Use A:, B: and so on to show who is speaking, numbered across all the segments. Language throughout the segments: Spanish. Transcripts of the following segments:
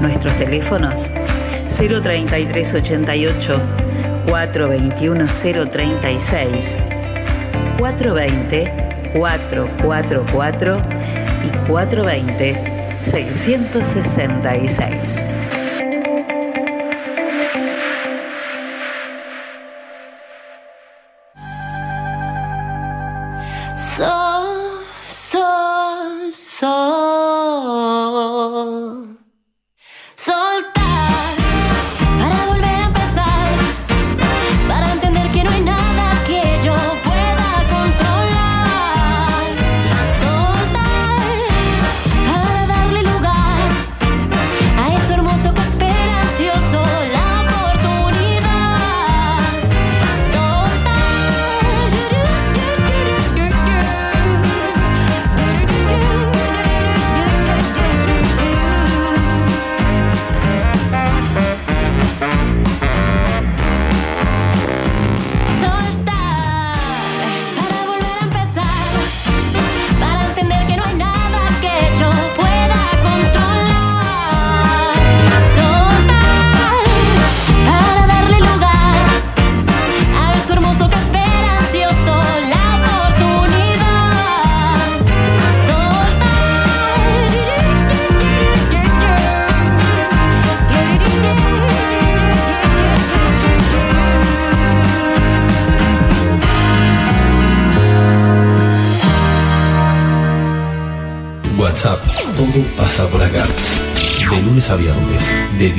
A: Nuestros teléfonos 03388 421 036 420 444 y 420 666.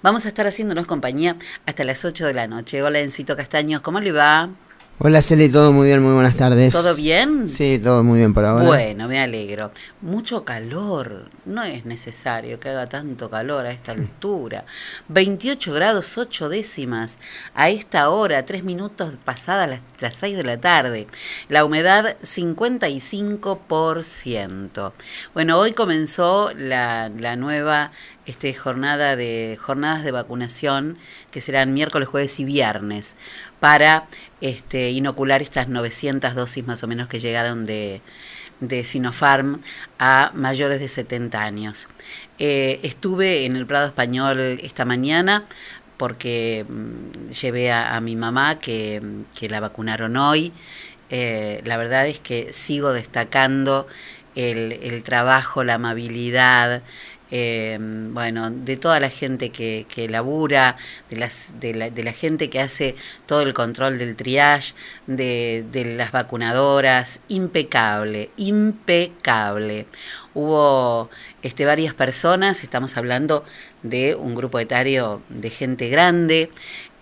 A: Vamos a estar haciéndonos compañía hasta las 8 de la noche. Hola, Encito Castaños, ¿cómo le va?
B: Hola Celi, todo muy bien, muy buenas tardes.
A: ¿Todo bien?
B: Sí, todo muy bien por ahora.
A: Bueno, me alegro. Mucho calor, no es necesario que haga tanto calor a esta altura. 28 grados 8 décimas a esta hora, 3 minutos pasadas las, las 6 de la tarde. La humedad 55%. Bueno, hoy comenzó la, la nueva este, jornada de, jornadas de vacunación que serán miércoles, jueves y viernes para este, inocular estas 900 dosis más o menos que llegaron de, de Sinopharm a mayores de 70 años. Eh, estuve en el Prado Español esta mañana porque mm, llevé a, mi mamá que, que, la vacunaron hoy. Eh, la verdad es que sigo destacando el, el trabajo, la amabilidad, eh, bueno, de toda la gente que, que labura, de, las, de, la, de la gente que hace todo el control del triage, de, de las vacunadoras, impecable, impecable. Hubo este, varias personas, estamos hablando de un grupo etario de gente grande,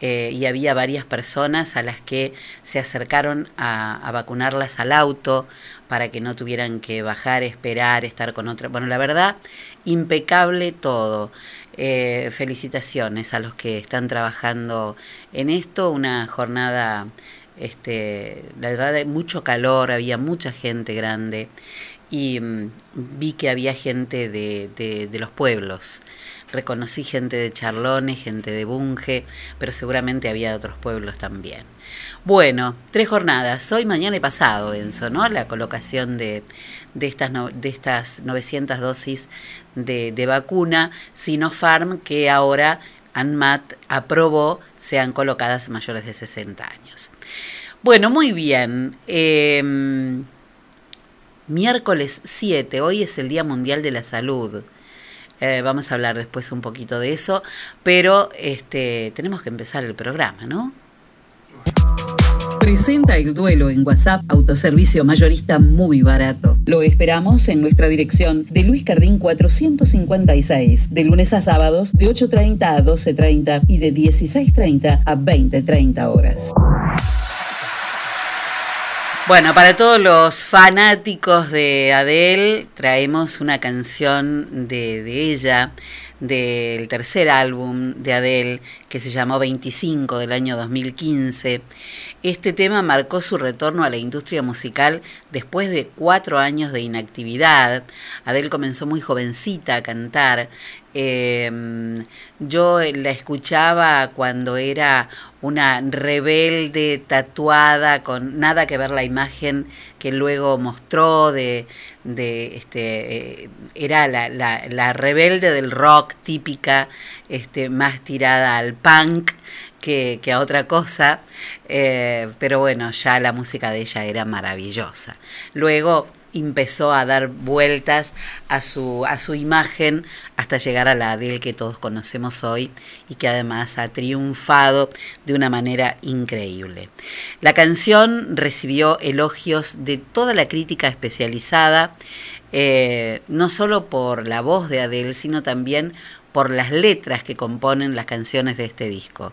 A: eh, y había varias personas a las que se acercaron a, vacunarlas al auto para que no tuvieran que bajar, esperar, estar con otra. Bueno, la verdad, impecable todo. Eh, felicitaciones a los que están trabajando en esto, una jornada, este, la verdad, de mucho calor, había mucha gente grande y mm, vi que había gente de, de, de los pueblos reconocí gente de Charlones, gente de Bunge, pero seguramente había de otros pueblos también. Bueno, tres jornadas, hoy, mañana y pasado, Enzo, ¿no? La colocación de, de, estas, de estas 900 dosis de, de vacuna Sinopharm que ahora ANMAT aprobó sean colocadas mayores de 60 años. Bueno, muy bien. Em, miércoles 7, hoy es el Día Mundial de la Salud. Eh, vamos a hablar después un poquito de eso, pero este, tenemos que empezar el programa, ¿no? Presenta el duelo en WhatsApp, autoservicio mayorista muy barato. Lo esperamos en nuestra dirección de Luis Cardín 456, de lunes a sábados de 8.30 a 12.30 y de 16.30 a 20.30 horas.
C: Bueno, para todos los fanáticos de Adele, traemos una canción de, de ella del tercer álbum de Adele, que se llamó 25 del año 2015. Este tema marcó su retorno a la industria musical después de cuatro años de inactividad. Adele comenzó muy jovencita a cantar. Em, yo la escuchaba cuando era una rebelde tatuada con nada que ver la imagen que luego mostró de, de este eh, era la, la, la, rebelde del rock típica este más tirada al punk que, a otra cosa eh, pero bueno ya la música de ella era maravillosa luego empezó a dar vueltas a su, a su imagen hasta llegar a la Adele que todos conocemos hoy y que además ha triunfado de una manera increíble. La canción recibió elogios de toda la crítica especializada, eh, no solo por la voz de Adele, sino también por las letras que componen las canciones de este disco.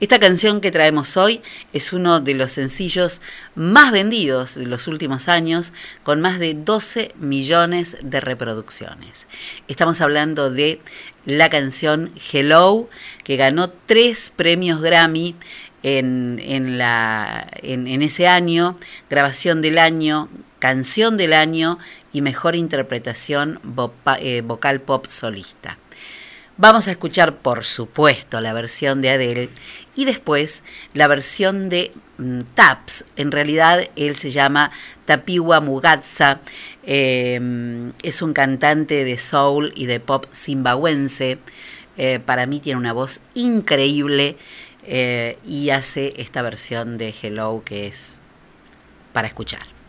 C: Esta canción que traemos hoy es uno de los sencillos más vendidos de los últimos años, con más de 12 millones de reproducciones. Estamos hablando de la canción Hello, que ganó tres premios Grammy en, en, la, en, en ese año, grabación del año, canción del año y mejor interpretación eh, vocal pop solista. Vamos a escuchar, por supuesto, la versión de Adele y después la versión de mm, Taps. En realidad él se llama Tapiwa Mugatsa. Eh, es un cantante de soul y de pop zimbabuense. Eh, para mí tiene una voz increíble eh, y hace esta versión de Hello que es para escuchar.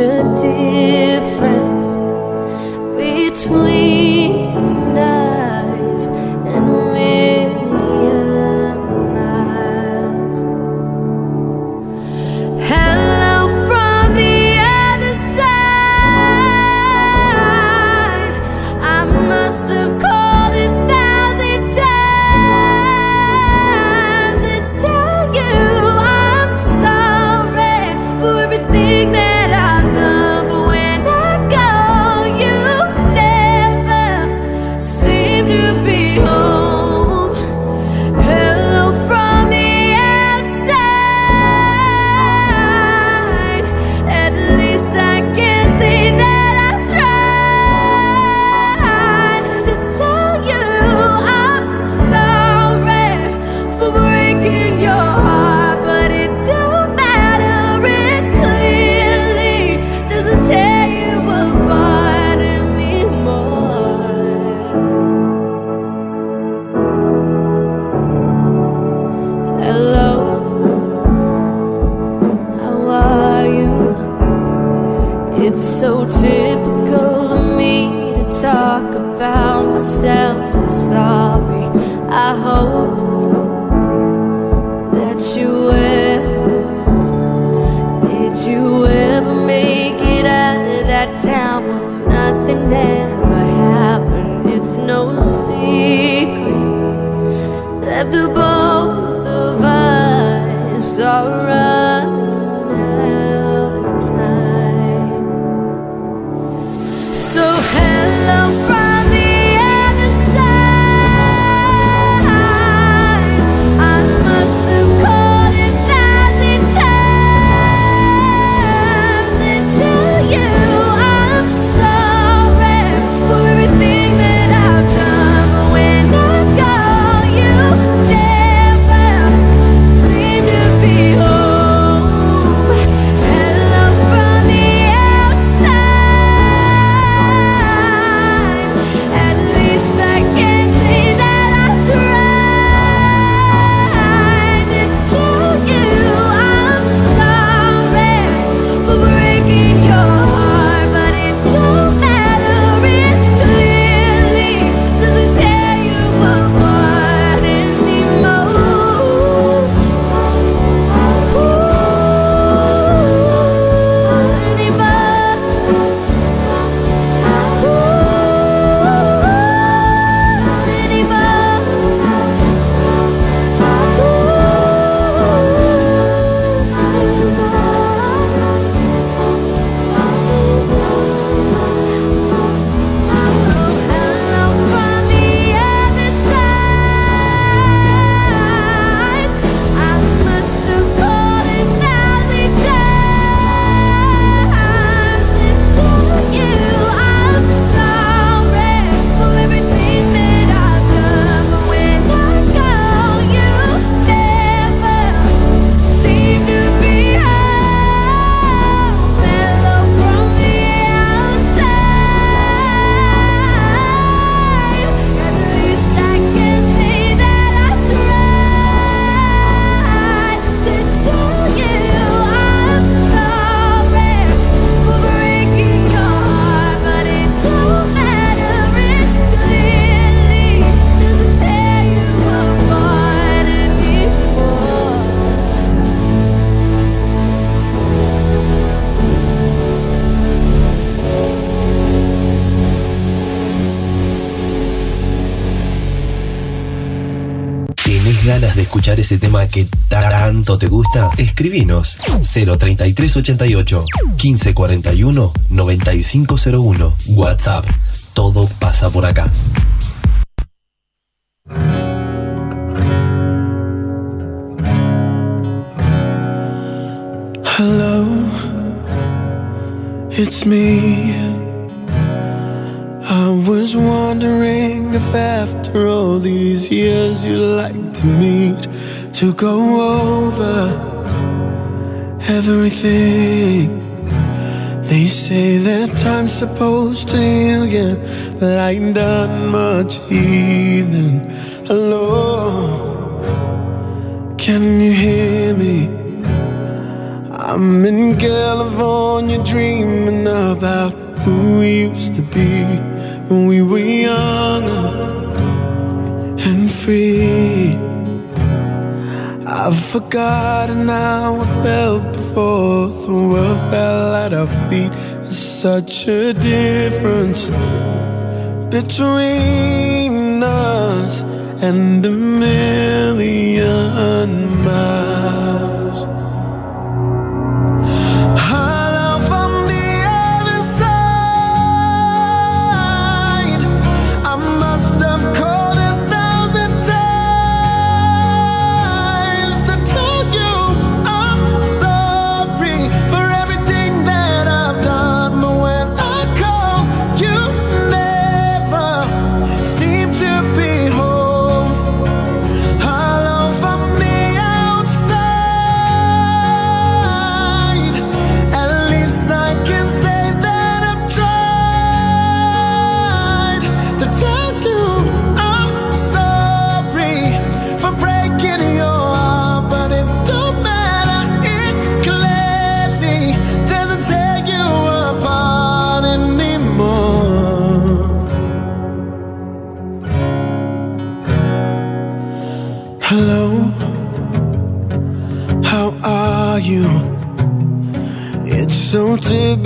D: initiative ese tema que tanto te gusta? Escribinos 03388 1541 9501 WhatsApp. Todo pasa por acá.
E: Hello, it's me. I was wondering if after all these years you'd like to meet to go over everything. They say that time's supposed to heal you, but I ain't done much healing. Hello, can you hear me? I'm in California dreaming about who we used to be when we were younger and free. Forgotten how I felt before the world fell at our feet. There's such a difference between us and a million miles.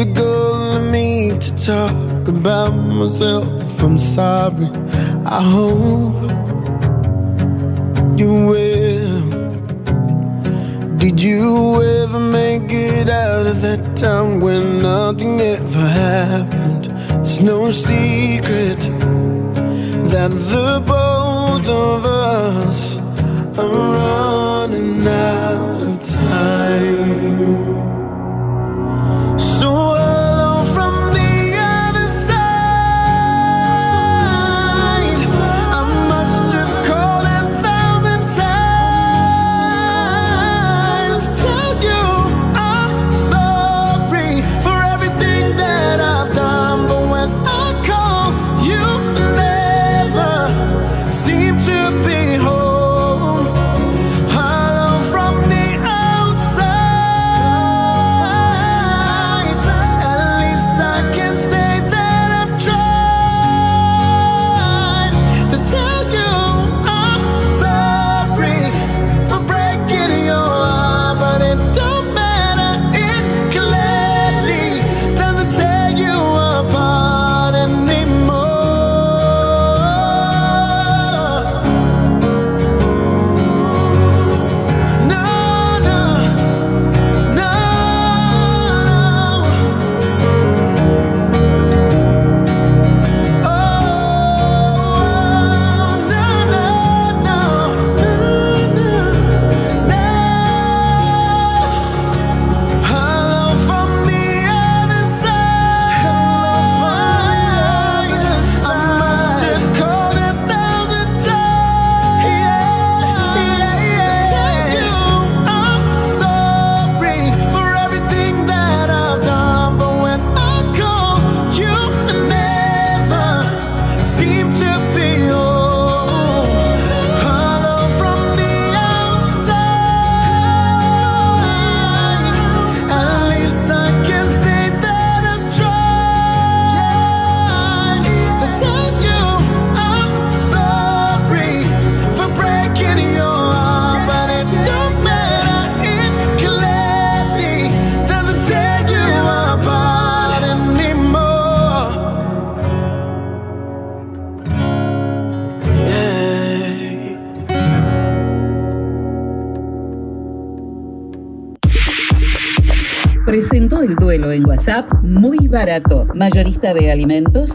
E: Typical of me to talk about myself. I'm sorry. I hope you will. Did you ever make it out of that time when nothing ever happened? It's no secret that the both of us are running out of time.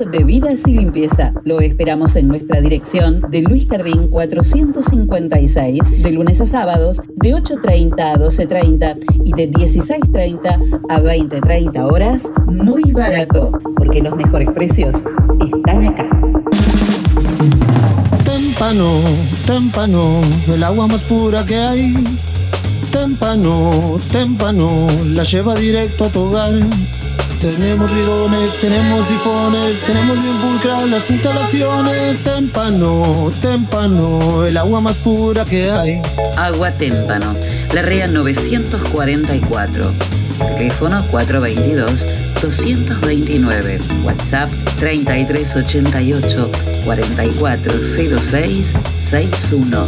A: Alimentos, bebidas y limpieza. Lo esperamos en nuestra dirección de Luis Cardín 456, de lunes a sábados, de 8.30 a 12.30 y de 16.30 a 20.30 horas, muy barato. Porque los mejores precios están acá.
F: Témpano, témpano, el agua más pura que hay. Témpano, témpano, la lleva directo a tu hogar. Tenemos bidones, tenemos sifones, tenemos bien pulcras las instalaciones. Témpano, témpano, el agua más pura que hay.
A: Agua Témpano, La Rea 944. Teléfono 422-229. WhatsApp 3388 4406 61.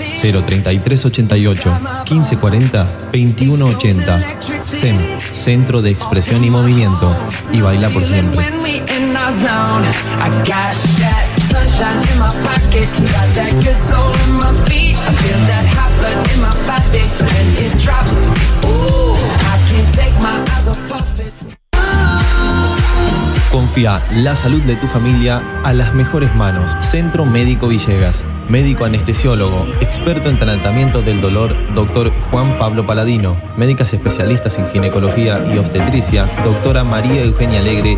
G: 03388 1540 2180. SEM, Centro de Expresión y Movimiento. Y baila por siempre. Confía la salud de tu familia a las mejores manos. Centro Médico Villegas. Médico anestesiólogo, experto en tratamiento del dolor, doctor Juan Pablo Paladino. Médicas especialistas en ginecología y obstetricia, doctora María Eugenia Alegre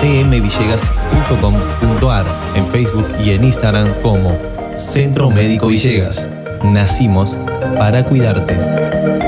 G: www.cmvillegas.com.ar, en Facebook y en Instagram como Centro Médico Villegas. Nacimos para cuidarte.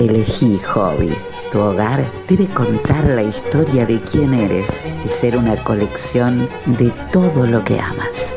A: Elegí Hobby. Tu hogar debe contar la historia de quién eres y ser una colección de todo lo que amas.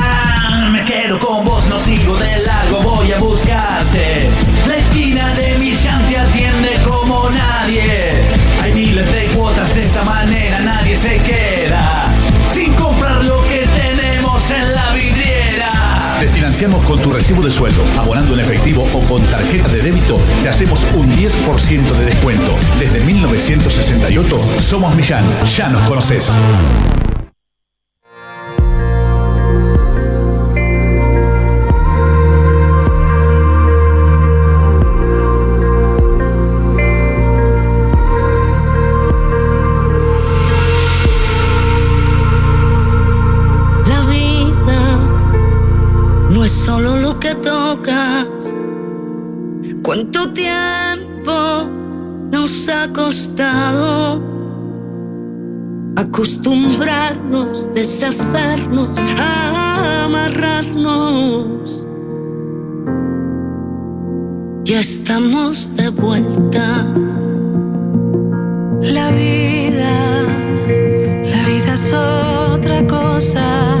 H: Con
I: tu recibo de sueldo, abonando en efectivo o con tarjeta de débito, te hacemos un 10% de descuento. Desde 1968 somos Millán, ya nos conoces.
J: Acostumbrarnos, deshacernos, amarrarnos? Ya estamos de vuelta.
K: La vida, la vida es otra cosa.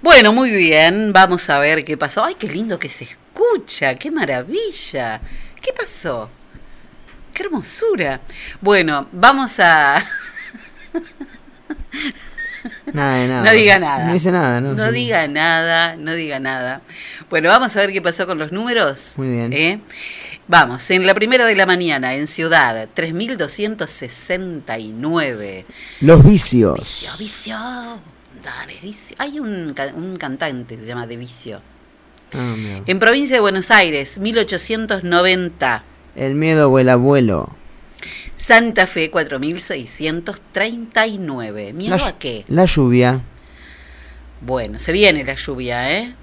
A: Bueno, muy bien, vamos a ver qué pasó. Ay, qué lindo que se escucha, qué maravilla. ¿Qué pasó? ¡Qué hermosura! Bueno, vamos a...
B: Nada de nada.
A: No diga nada.
B: No dice nada, ¿no?
A: No
B: Sí.
A: diga nada, no diga nada. Bueno, vamos a ver qué pasó con los números.
B: Muy bien.
A: ¿eh? Vamos, en la primera de la mañana, en Ciudad, 3.269.
B: Los vicios.
A: Vicio, vicio. Vicio. Hay un, un cantante que se llama De Vicio.
B: Ah.
A: En provincia de Buenos Aires, 1890.
B: El miedo o el abuelo.
A: Santa Fe, 4639. ¿Miedo
B: La,
A: a qué?
B: la lluvia.
A: Bueno, se viene la lluvia, ¿eh?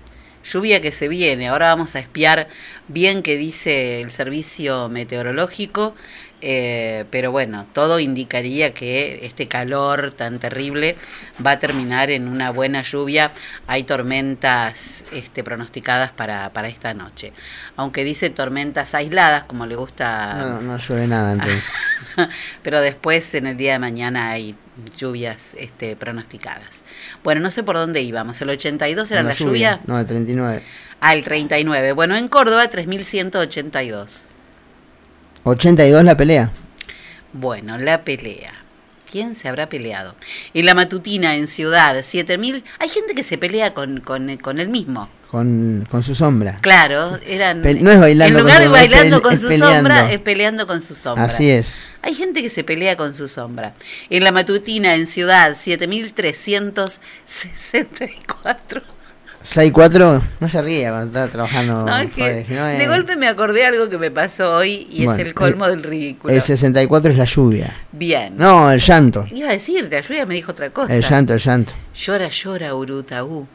A: Lluvia que se viene. Ahora vamos a espiar bien qué dice el servicio meteorológico. Eh, pero bueno, todo indicaría que este calor tan terrible va a terminar en una buena lluvia. Hay tormentas este, pronosticadas para, para esta noche. Aunque dice tormentas aisladas, como le gusta
B: No, no llueve nada entonces.
A: pero después en el día de mañana hay lluvias este, pronosticadas. Bueno, no sé por dónde íbamos. ¿El 82 era
B: Con
A: la, lluvia?
B: No, el 39.
A: Ah, el 39. Bueno, en Córdoba 3182.
B: 82 la pelea.
A: Bueno, la pelea. ¿Quién se habrá peleado? En la matutina en Ciudad 7000. Hay gente que se pelea con, con, con el mismo.
B: Con, con su sombra.
A: Claro, eran.
B: Pe- no es bailando
A: En lugar de bailando con su
B: peleando.
A: sombra, es peleando con su sombra.
B: Así es.
A: Hay gente que se pelea con su sombra. En la matutina en Ciudad 7364.
B: 6-4, no se ríe cuando está trabajando.
A: No, es que de
B: es-
A: golpe me acordé algo que me pasó hoy y
B: Bueno,
A: es el colmo
B: el-
A: del ridículo.
B: El 64 es la lluvia.
A: Bien.
B: No, el llanto.
A: Iba a decir, la lluvia me dijo otra cosa.
B: El llanto, el llanto.
A: Llora, llora, Urutaú.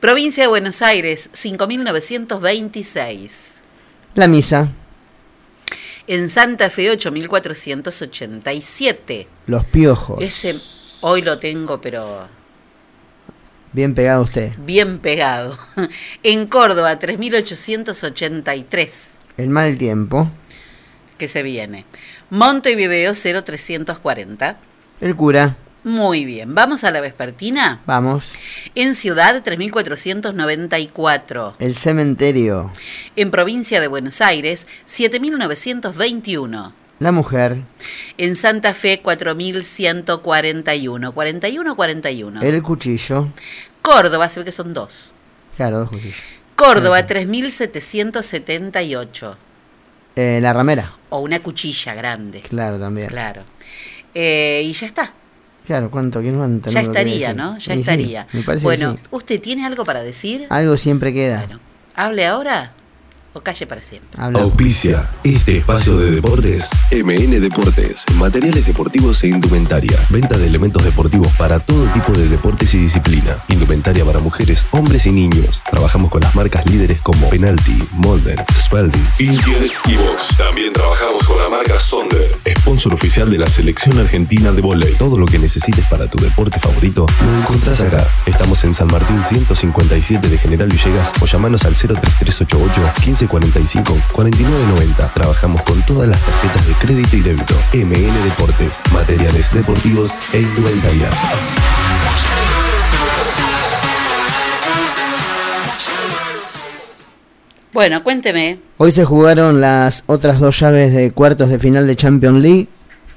A: Provincia de Buenos Aires, 5926.
B: La misa,
A: En Santa Fe, 8487.
B: los piojos.
A: Ese hoy lo tengo, pero
B: Bien pegado usted.
A: bien pegado. En Córdoba, 3883.
B: El mal tiempo.
A: que se viene. Montevideo 0340.
B: El cura.
A: Muy bien, vamos a la vespertina.
B: Vamos.
A: En Ciudad 3494.
B: El cementerio.
A: En Provincia de Buenos Aires 7921.
B: La mujer.
A: En Santa Fe 4141. 41 41.
B: El cuchillo.
A: Córdoba, se ve que son dos.
B: Claro, dos cuchillos.
A: Córdoba 3778.
B: Eh, la ramera.
A: O una cuchilla grande.
B: Claro, también.
A: Claro. Eh, y ya está.
B: Claro, ¿cuánto? ¿Quién cuánto?
A: Ya
B: No
A: estaría. ¿no? Ya
B: sí,
A: estaría.
B: me parece que
A: bueno,
B: sí.
A: ¿usted tiene algo para decir?
B: Algo siempre queda.
A: ¿Hable ahora o calle para siempre?
B: Habla.
D: Auspicia este espacio de deportes. MN Deportes, materiales deportivos e indumentaria. Venta de elementos deportivos para todo tipo de deportes y disciplina. Indumentaria para mujeres, hombres y niños. Trabajamos con las marcas líderes como Penalty, Molden, Spalding, Intier y Box. También trabajamos con la marca Sonder, sponsor oficial de la selección argentina de volei. Todo lo que necesites para tu deporte favorito lo encontrás acá. Estamos en San Martín 157 de General Villegas o llamanos al 03388 1545 4990. Trabajamos con todas las tarjetas de crédito y débito. MN Deportes, materiales deportivos e indumentaria.
A: Bueno, cuénteme.
B: Hoy se jugaron las otras dos llaves de cuartos de final de Champions League,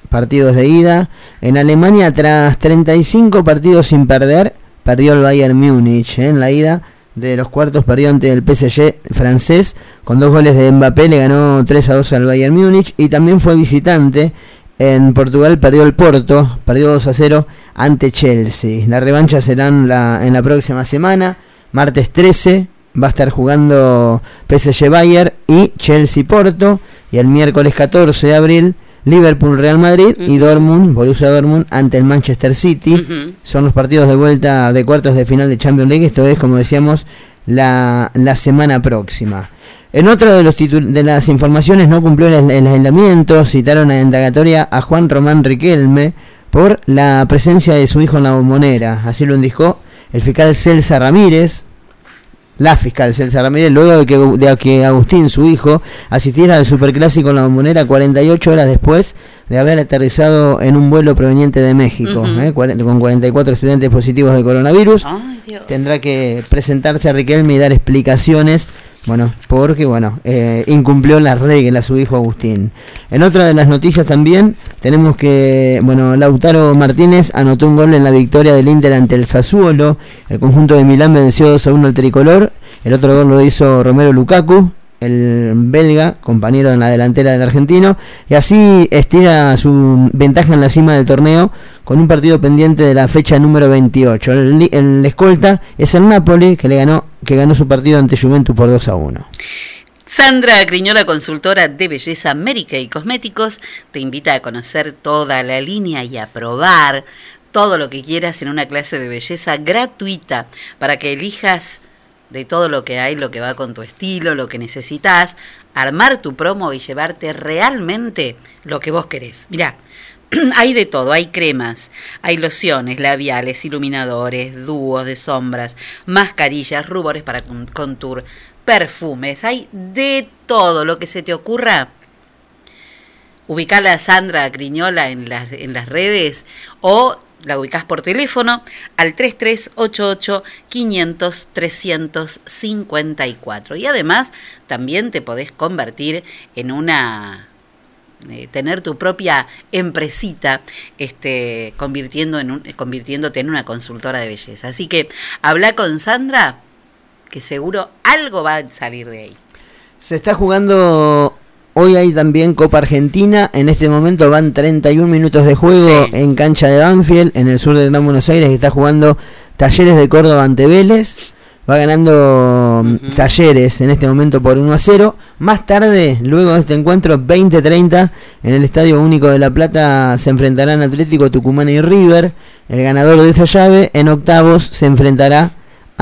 B: partidos de ida. En Alemania, tras 35 partidos sin perder, perdió el Bayern Múnich ¿eh? en la ida de los cuartos, perdió ante el PSG francés con dos goles de Mbappé, le ganó 3 a 2 al Bayern Múnich y también fue visitante. En Portugal perdió el Porto, perdió 2 a 0 ante Chelsea. La revancha será en la, en la próxima semana, martes 13, va a estar jugando PSG Bayern y Chelsea Porto y el miércoles 14 de abril Liverpool Real Madrid y Dortmund Borussia Dortmund ante el Manchester City. Son los partidos de vuelta de cuartos de final de Champions League. Esto es como decíamos la, la semana próxima. En otra de, los de las informaciones no cumplió el, el aislamiento. Citaron a indagatoria a Juan Román Riquelme por la presencia de su hijo en la bombonera. Así lo indicó el fiscal Celsa Ramírez la fiscal Celsa Ramírez, luego de que, de que Agustín, su hijo, asistiera al superclásico en la bombonera 48 horas después de haber aterrizado en un vuelo proveniente de México,
A: Ujú.
B: ¿eh? Cuaren- con 44 estudiantes positivos de coronavirus.
A: Ay.
B: Tendrá que presentarse a Riquelme y dar explicaciones Bueno, porque bueno, eh, incumplió las reglas su hijo Agustín. En otra de las noticias también tenemos que, bueno, Lautaro Martínez anotó un gol en la victoria del Inter ante el Sassuolo. El conjunto de Milán venció 2 a 1 al tricolor. El otro gol lo hizo Romero Lukaku, el belga, compañero en la delantera del argentino, y así estira su ventaja en la cima del torneo con un partido pendiente de la fecha número 28. El, escolta es el Napoli que le ganó que ganó su partido ante Juventus por 2 a 1.
A: Sandra Griñola, consultora de belleza médica y cosméticos, te invita a conocer toda la línea y a probar todo lo que quieras en una clase de belleza gratuita para que elijas de todo lo que hay, lo que va con tu estilo, lo que necesitas, armar tu promo y llevarte realmente lo que vos querés. Mirá, hay de todo, hay cremas, hay lociones, labiales, iluminadores, dúos de sombras, mascarillas, rubores para con- contour, perfumes, hay de todo lo que se te ocurra. Ubicala a Sandra Griñola en las, en las redes o la ubicás por teléfono al 3388 500 354. Y además también te podés convertir en una eh, tener tu propia empresita, este, convirtiendo en un- convirtiéndote en una consultora de belleza. Así que habla con Sandra, que seguro algo va a salir de ahí.
B: Se está jugando hoy hay también Copa Argentina. En este momento van 31 minutos de juego
A: Sí.
B: en cancha de Banfield, en el sur del Gran Buenos Aires, está jugando Talleres de Córdoba ante Vélez. Va ganando mm. Talleres en este momento por 1 a 0. Más tarde, luego de este encuentro, 20-30, en el Estadio Único de La Plata se enfrentarán Atlético Tucumán y River. El ganador de esa llave en octavos se enfrentará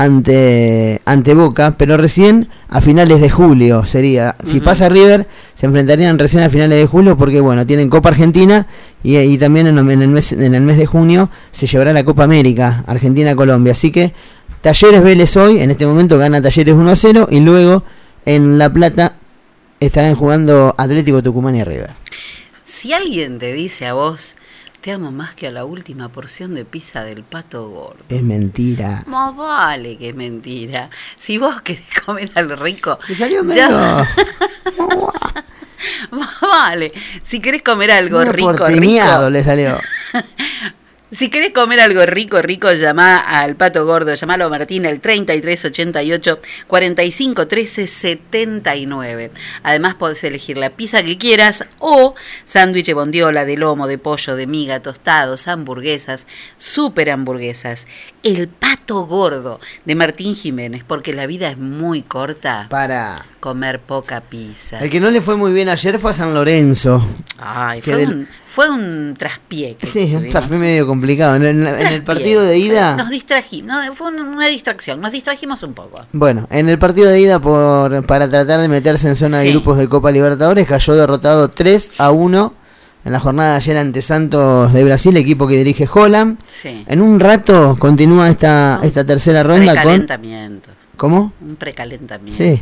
B: ante, ante Boca, pero recién a finales de julio sería. Si pasa River, se enfrentarían recién a finales de julio porque, bueno, tienen Copa Argentina y, y también en, en el mes, en el mes de junio se llevará la Copa América, Argentina-Colombia. Así que Talleres Vélez hoy, en este momento gana Talleres 1 a 0 y luego en La Plata estarán jugando Atlético Tucumán y River.
A: Si alguien te dice a vos, te amo más que a la última porción de pizza del pato gordo.
B: Es mentira.
A: Más vale que es mentira. Si vos querés comer algo rico,
B: Te salió
A: ya- más vale. Si querés comer algo
B: medio
A: rico, rico.
B: le salió.
A: Si querés comer algo rico, rico, llamá al Pato Gordo, llamalo a Martín al 3388 45 13 79. Además podés elegir la pizza que quieras o sándwich bondiola, de lomo, de pollo, de miga, tostados, hamburguesas, super hamburguesas. El Pato Gordo de Martín Jiménez, porque la vida es muy corta.
B: Para.
A: Comer poca pizza.
B: El que no le fue muy bien ayer fue a San Lorenzo.
A: Ay, fue,
B: del-
A: un, fue un traspié.
B: Sí, fue medio complicado. En el, en el
A: Traspié.
B: partido de ida.
A: Nos distrajimos, no, fue un- una distracción, nos distrajimos un poco.
B: Bueno, en el partido de ida por, para tratar de meterse en zona de grupos de Copa Libertadores cayó derrotado 3 a 1 en la jornada de ayer ante Santos de Brasil, equipo que dirige Holland.
A: Sí.
B: En un rato continúa esta,
A: Un
B: esta tercera ronda con...
A: Precalentamiento.
B: ¿Cómo?
A: Un precalentamiento.
B: Sí.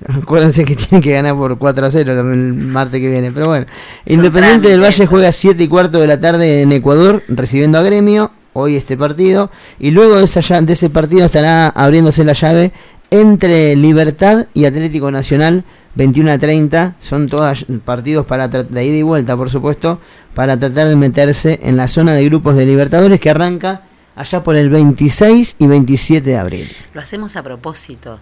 B: Acuérdense que tienen que ganar por 4 a 0 el martes que viene. Pero bueno,
A: Son
B: Independiente del. Valle juega 7 y cuarto de la tarde en Ecuador, recibiendo a Gremio. Hoy este partido. Y luego de, esa, de ese partido estará abriéndose la llave entre Libertad y Atlético Nacional. 21 a 30. Son todos partidos para de ida y vuelta, por supuesto. Para tratar de meterse en la zona de grupos de Libertadores que arranca allá por el 26 y 27 de abril.
A: Lo hacemos a propósito,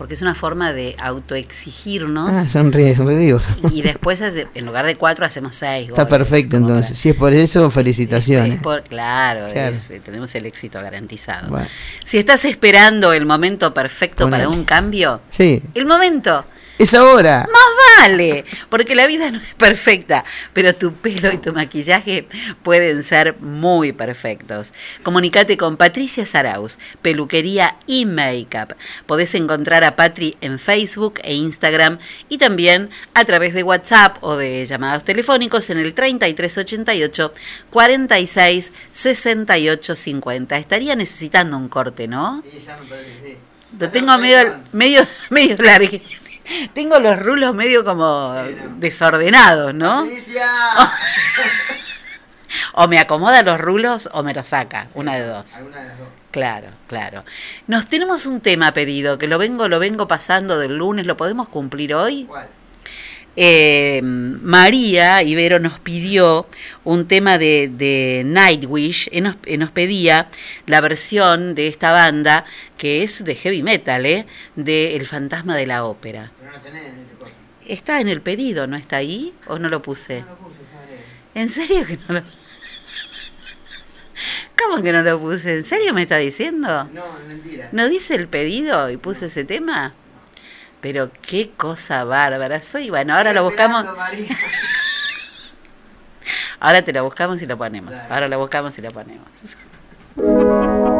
A: porque es una forma de autoexigirnos
B: Ah, sonríe, sonríe.
A: y después hace- en lugar de cuatro hacemos seis.
B: Está
A: goles,
B: perfecto entonces. Si es por eso,
A: Es
B: felicitaciones.
A: por- claro,
B: Claro.
A: es, eh, tenemos el éxito garantizado.
B: Bueno.
A: Si estás esperando el momento perfecto para un cambio,
B: Sí,
A: el momento
B: es ahora.
A: Más vale, porque la vida no es perfecta, pero tu pelo y tu maquillaje pueden ser muy perfectos. Comunicate con Patricia Saraus, peluquería y make-up. Podés encontrar a Patri en Facebook e Instagram y también a través de WhatsApp o de llamados telefónicos en el 3388 46 68 50. Estaría necesitando un corte, ¿no? Lo tengo medio, medio, medio largo. Tengo los rulos medio como desordenados, ¿no?
L: O me acomoda los rulos o me los saca, una de dos. Claro, claro. Nos tenemos un tema pedido que lo vengo, lo vengo pasando del lunes, ¿lo podemos cumplir hoy? Eh, María Ibero nos pidió un tema de, de Nightwish, y nos, pedía la versión de esta banda que es de heavy metal, ¿eh? de El fantasma de la ópera. Está en el pedido, ¿no está ahí? ¿O no lo puse? ¿En serio que no lo ¿Cómo que no lo puse? ¿En serio me está diciendo?
B: No, es mentira.
L: ¿No dice el pedido y puse ese tema? Pero qué cosa bárbara. Soy, bueno, ahora lo buscamos. Ahora te lo buscamos y lo ponemos. Ahora lo buscamos y lo ponemos.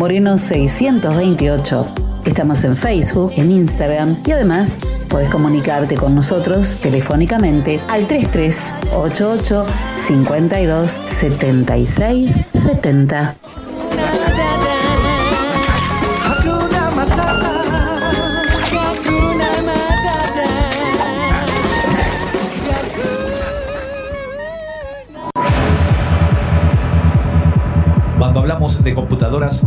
A: Moreno 628. Estamos en Facebook, en Instagram y además podés comunicarte con nosotros telefónicamente al 3388 52 76 70.
M: Hakuna Matata. Hakuna Matata.
H: Cuando hablamos de computadoras,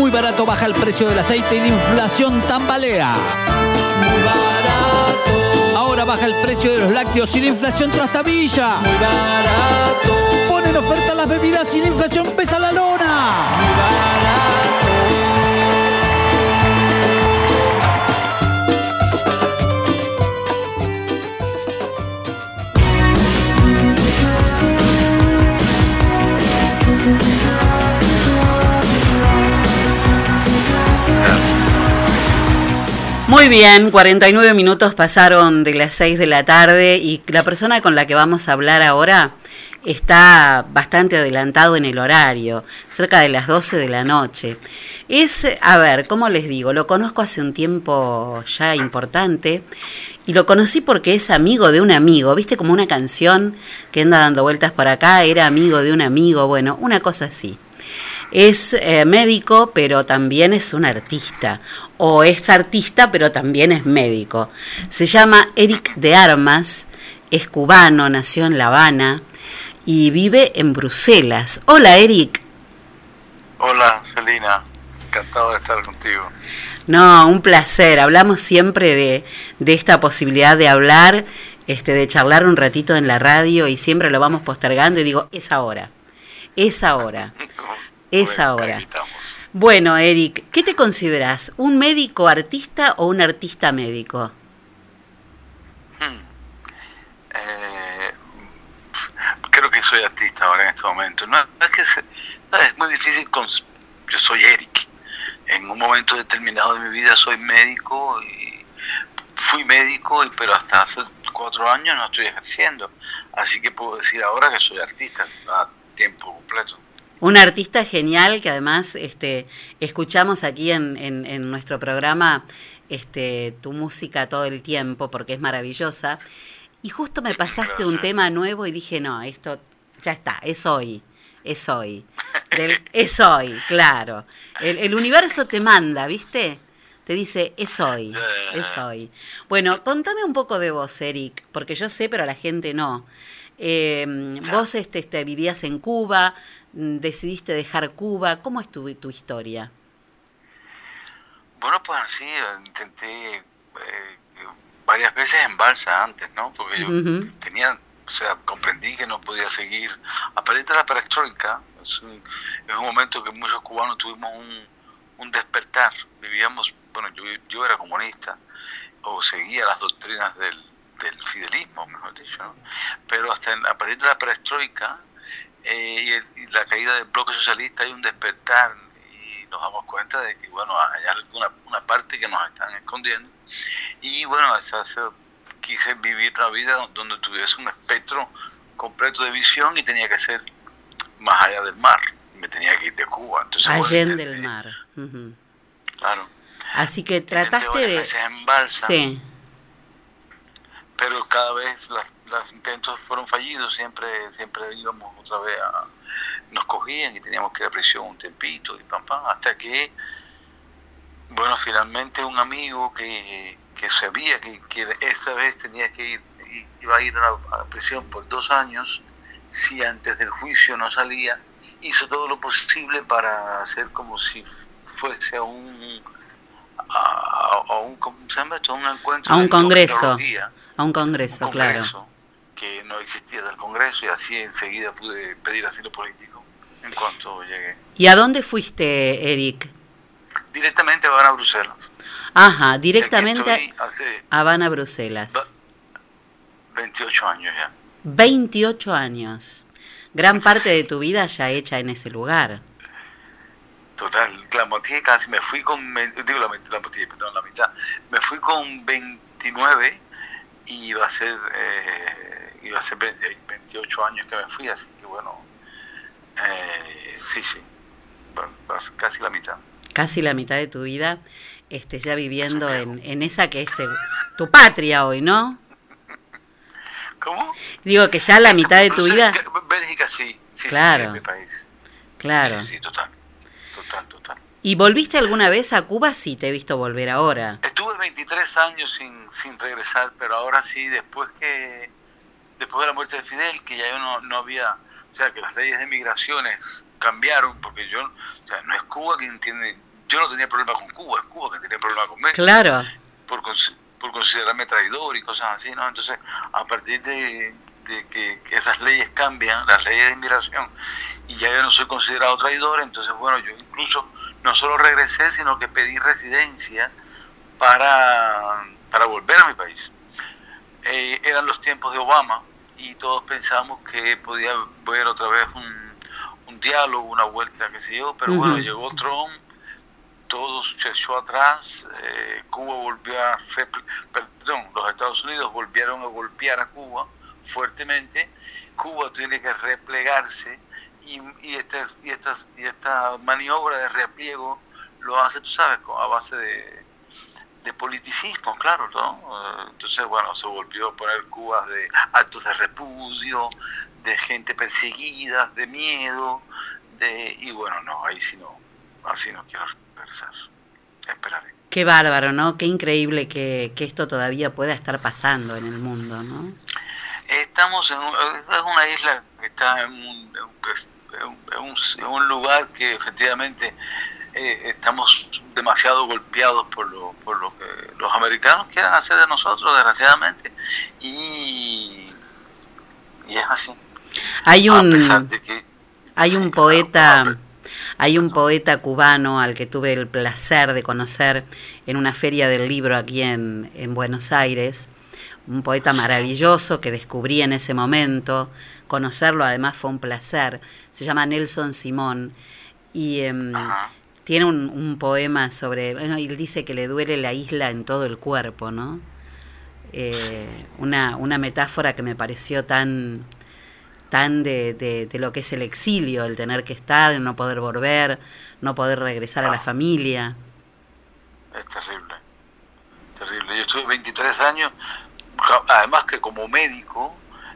N: Muy barato baja el precio del aceite y la inflación tambalea. Muy barato. Ahora baja el precio de los lácteos y la inflación trastabilla. Muy barato. Ponen oferta las bebidas y la inflación pesa la lona. Muy barato.
A: Muy bien, 49 minutos pasaron de las 6 de la tarde y la persona con la que vamos a hablar ahora está bastante adelantado en el horario, cerca de las 12 de la noche. Es, a ver, ¿cómo les digo? Lo conozco hace un tiempo ya importante y lo conocí porque es amigo de un amigo, ¿viste? Como una canción que anda dando vueltas por acá, era amigo de un amigo, bueno, una cosa así. Es eh, médico, pero también es un artista. O es artista, pero también es médico. Se llama Eric de Armas, es cubano, nació en La Habana y vive en Bruselas. Hola, Eric.
O: Hola, Celina. Encantado de estar contigo.
A: No, un placer. Hablamos siempre de, de esta posibilidad de hablar, este, de charlar un ratito en la radio y siempre lo vamos postergando y digo, es ahora. Es ahora. Es ahora. Bueno, Eric, ¿qué te consideras? ¿Un médico artista o un artista médico?
O: Eh, creo que soy artista ahora en este momento. No, es que se- no, es muy difícil. cons- yo soy Eric. En un momento determinado de mi vida soy médico y fui médico, y- pero hasta hace cuatro años no estoy ejerciendo. Así que puedo decir ahora que soy artista a tiempo completo.
A: Un artista genial que además este, escuchamos aquí en, en- en nuestro programa este, tu música todo el tiempo porque es maravillosa. Y justo me pasaste un tema nuevo y dije, no, esto ya está, es hoy, es hoy. Del- es hoy, claro. El, el universo te manda, ¿viste? Te dice, es hoy, es hoy. Bueno, contame un poco de vos, Eric, porque yo sé, pero la gente no. Eh, vos este, este, vivías en Cuba, mm, decidiste dejar Cuba. ¿Cómo es tu, tu historia?
O: Bueno, pues así, intenté eh, varias veces en balsa antes, ¿no? Porque yo tenía, o sea, comprendí que no podía seguir. A partir de la perestroika, es un, es un momento que muchos cubanos tuvimos un, un despertar. Vivíamos, bueno, yo, yo era comunista, o seguía las doctrinas del, del fidelismo, mejor dicho, ¿no? Pero hasta en- a partir de la perestroika eh, y, el- y la caída del bloque socialista hay un despertar y nos damos cuenta de que, bueno, hay alguna una parte que nos están escondiendo. Y bueno, esa- quise vivir una vida don- donde tuviese un espectro completo de visión y tenía que ser más allá del mar. Me tenía que ir de Cuba. Entonces,
A: Allende el mar. Ujú.
O: Claro.
A: Así que trataste de...
O: veces en balsa,
A: Sí.
O: Pero cada vez las- los intentos fueron fallidos, siempre siempre íbamos otra vez a... Nos cogían y teníamos que ir a prisión un tempito y pam, pam, hasta que, bueno, finalmente un amigo que, que sabía que, que esta vez tenía que ir, iba a ir a la, a la prisión por dos años, si antes del juicio no salía, hizo todo lo posible para hacer como si fuese a un a, a un, ¿cómo se llama esto? un encuentro
A: A un congreso. A un congreso,
O: un
A: claro.
O: congreso que no existía del Congreso y así enseguida pude pedir asilo político en cuanto llegué.
A: ¿Y a dónde fuiste, Eric?
O: Directamente a Bruselas.
A: Ajá, directamente a Habana, Bruselas.
O: 28 años ya.
A: 28 años. Gran parte de tu vida ya hecha en ese lugar.
O: Total, la motivé casi, me fui con, digo la, la motivé, perdón, la mitad, me fui con 29 y iba a ser, eh, y hace 20 28 años que me fui, así que bueno, eh, sí, sí, bueno, casi la mitad.
A: Casi la mitad de tu vida este, ya viviendo en, en esa que es tu patria hoy, ¿no?
O: ¿Cómo?
A: Digo que ya la mitad de tu vida...
O: Bélgica sí, sí,
A: Claro.
O: sí, es mi país.
A: Claro.
O: Sí, sí, total, total, total.
A: ¿Y volviste alguna vez a Cuba? Sí, te he visto volver ahora.
O: Estuve 23 años sin, sin regresar, pero ahora sí, después que después de la muerte de Fidel, que ya yo no, no había, o sea, que las leyes de migraciones cambiaron, porque yo, o sea, no es Cuba quien tiene, yo no tenía problema con Cuba, es Cuba que tenía problema conmigo.
A: Claro.
O: Por, por considerarme traidor y cosas así, ¿no? Entonces, a partir de, de que, que esas leyes cambian, las leyes de inmigración, y ya yo no soy considerado traidor, entonces, bueno, yo incluso no solo regresé, sino que pedí residencia para, para volver a mi país. Eh, eran los tiempos de Obama y todos pensamos que podía haber otra vez un, un diálogo, una vuelta, qué sé yo, pero bueno,
P: Ujú.
O: llegó Trump, todo se echó atrás, eh, Cuba volvió a, perdón, los Estados Unidos volvieron a golpear a Cuba fuertemente, Cuba tiene que replegarse y, y, este, y, estas, y esta maniobra de repliego lo hace, tú sabes, a base de, politicismo, claro, ¿no? Eh, Entonces, bueno, se volvió a poner Cuba de actos de repudio, de gente perseguida, de miedo, de y bueno, no, ahí sí no, así no quiero regresar. Esperaré.
A: Qué bárbaro, ¿no? Qué increíble que, que esto todavía pueda estar pasando en el mundo, ¿no?
O: Estamos en, un- es una isla que está en un, en un- en lugar que efectivamente eh, estamos demasiado golpeados por lo, por lo que los americanos quieren hacer de nosotros, desgraciadamente. Y, y es así.
A: Hay
O: A
A: un,
O: que
A: hay un poeta, hay un poeta cubano al que tuve el placer de conocer en una feria del libro aquí en, en Buenos Aires, un poeta maravilloso que descubrí en ese momento, conocerlo además fue un placer, se llama Nelson Simón y em, tiene un, un poema sobre, bueno, y él dice que le duele la isla en todo el cuerpo, ¿no? Eh, una, una metáfora que me pareció tan, tan de, de- de lo que es el exilio, el tener que estar, el no poder volver, no poder regresar a la familia.
O: Es terrible, terrible. Yo estuve 23 años, además que como médico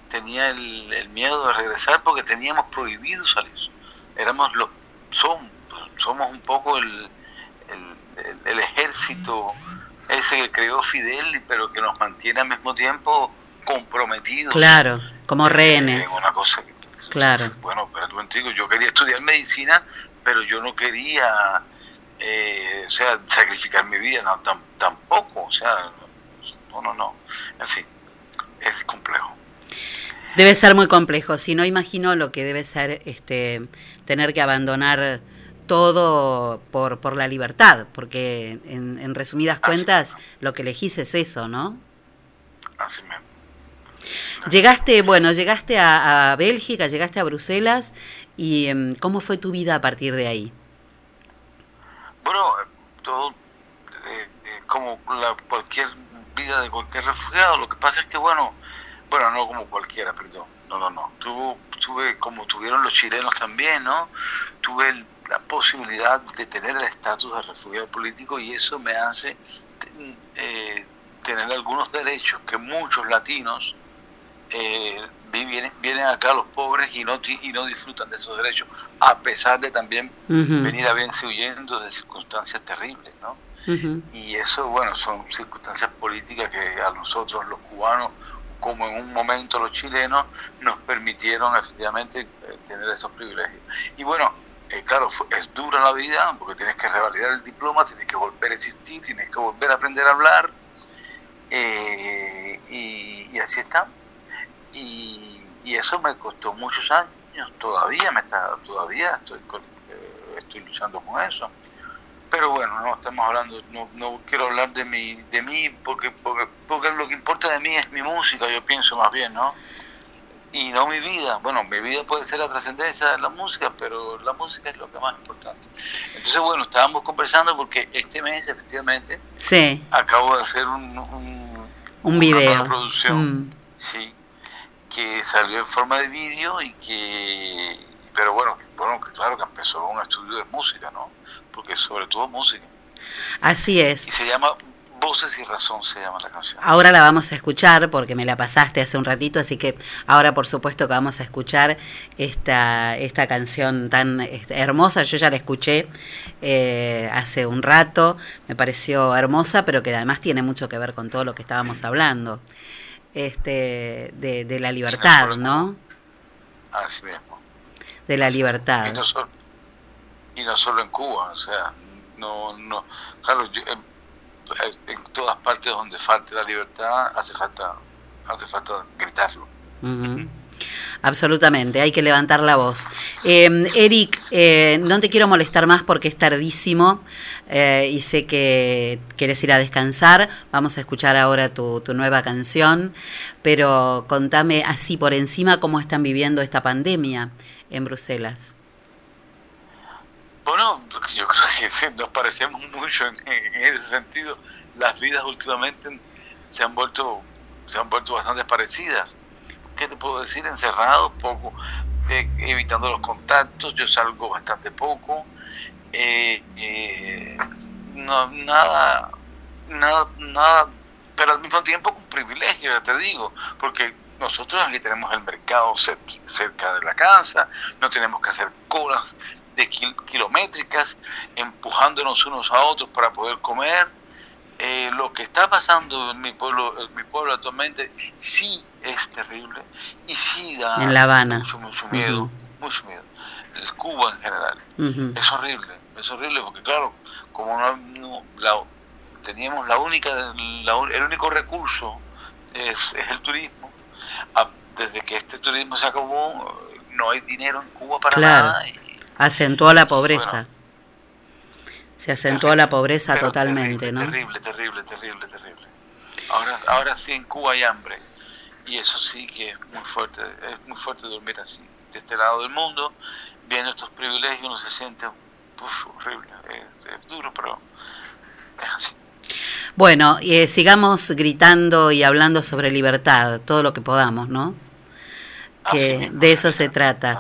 O: tenía el, el miedo de regresar porque teníamos prohibido salir. Éramos los, somos, somos un poco el, el, el- el ejército ese que creó Fidel, pero que nos mantiene al mismo tiempo comprometidos.
A: Claro, como rehenes.
O: Una cosa que
A: Claro.
O: bueno, pero tú entiendo, yo quería estudiar medicina, pero yo no quería, eh, o sea, sacrificar mi vida, no, tam- tampoco, o sea, no, no, no, en fin, es complejo.
A: Debe ser muy complejo, si no imagino lo que debe ser este tener que abandonar todo por, por la libertad, porque en, en resumidas cuentas lo que elegís es eso, ¿no?
O: Así mismo.
A: Llegaste, bueno, llegaste a, a Bélgica, llegaste a Bruselas y em, ¿cómo fue tu vida a partir de ahí?
O: Bueno, eh, todo, eh, eh, como la, cualquier vida de cualquier refugiado, lo que pasa es que, bueno, bueno, no como cualquiera, perdón, no, no, no, tuvo, tuve, como tuvieron los chilenos también, ¿no? Tuve el- la posibilidad de tener el estatus de refugiado político y eso me hace eh, tener algunos derechos que muchos latinos eh, vi- vienen, vienen acá los pobres y no, y no disfrutan de esos derechos, a pesar de también venir a verse huyendo de circunstancias terribles, ¿no? Y eso, bueno, son circunstancias políticas que a nosotros los cubanos, como en un momento los chilenos, nos permitieron efectivamente eh, tener esos privilegios. Y bueno, eh, claro, es dura la vida porque tienes que revalidar el diploma, tienes que volver a existir, tienes que volver a aprender a hablar. eh, y, y así está. Y, y eso me costó muchos años, todavía me está, todavía estoy, eh, estoy luchando con eso. Pero bueno, no estamos hablando, no, no quiero hablar de mi, de mí porque, porque, porque lo que importa de mí es mi música, yo pienso más bien, ¿no? Y no mi vida. Bueno, mi vida puede ser la trascendencia de la música, pero la música es lo que más importante. Entonces, bueno, estábamos conversando porque este mes, efectivamente,
A: Sí,
O: acabo de hacer un, un,
A: un
O: una
A: video.
O: nueva producción,
A: Mm.
O: sí, que salió en forma de vídeo y que, pero bueno, bueno, claro que empezó un estudio de música, ¿no? Porque sobre todo música.
A: Así es.
O: Y se llama Voces y Razón, se llama la canción.
A: Ahora la vamos a escuchar porque me la pasaste hace un ratito, así que ahora por supuesto que vamos a escuchar esta, esta canción tan hermosa. Yo ya la escuché eh, hace un rato, me pareció hermosa, pero que además tiene mucho que ver con todo lo que estábamos hablando. Este, de, de la libertad, ¿no?
O: Así mismo.
A: De la libertad.
O: Y no, solo, y no solo en Cuba, o sea, no, no, claro, yo, en, todas partes donde falte la libertad hace falta, hace falta gritarlo.
A: Absolutamente, hay que levantar la voz. Eh, Eric, eh, no te quiero molestar más porque es tardísimo eh, y sé que quieres ir a descansar. Vamos a escuchar ahora tu, tu nueva canción, pero contame así por encima cómo están viviendo esta pandemia en Bruselas.
O: Bueno, yo creo que nos parecemos mucho en, ese sentido. Las vidas últimamente se han vuelto, se han vuelto bastante parecidas. ¿Qué te puedo decir? Encerrado, poco, eh, evitando los contactos. Yo salgo bastante poco. Eh, eh, no, nada, nada, nada, pero al mismo tiempo un privilegio, ya te digo, porque nosotros aquí tenemos el mercado cerqui- cerca de la casa, no tenemos que hacer colas de kil- kilométricas, empujándonos unos a otros para poder comer. Eh, lo que está pasando en mi pueblo, en mi pueblo actualmente sí es terrible y sí da
A: En La Habana.
O: mucho, mucho miedo, mucho miedo. En Cuba en general. Es horrible, es horrible porque claro, como no, no- la- teníamos la única, la el único recurso es, es el turismo. Ah, Desde que este turismo se acabó, no hay dinero en Cuba para
A: Claro.
O: nada. y-
A: Acentuó la pobreza. Se acentuó la pobreza totalmente,
O: terrible,
A: ¿no?
O: Terrible, terrible, terrible, terrible. Ahora, ahora sí en Cuba hay hambre y eso sí que es muy fuerte, es muy fuerte dormir así de este lado del mundo, viendo estos privilegios uno se siente uf, horrible, es, es duro, pero es así.
A: Bueno, eh, sigamos gritando y hablando sobre libertad, todo lo que podamos, ¿no? Que de eso se trata.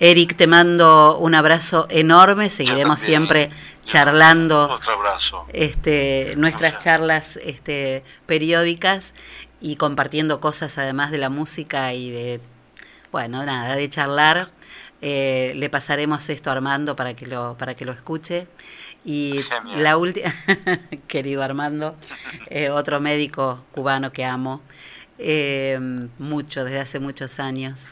A: Eric, te mando un abrazo enorme, seguiremos siempre charlando
O: Otro abrazo.
A: este, nuestras charlas este, periódicas y compartiendo cosas además de la música y de, bueno, nada, de charlar. Eh, le pasaremos esto a Armando para que lo, para que lo escuche. Y
O: Genial.
A: la última, querido Armando, eh, otro médico cubano que amo, eh, mucho, desde hace muchos años.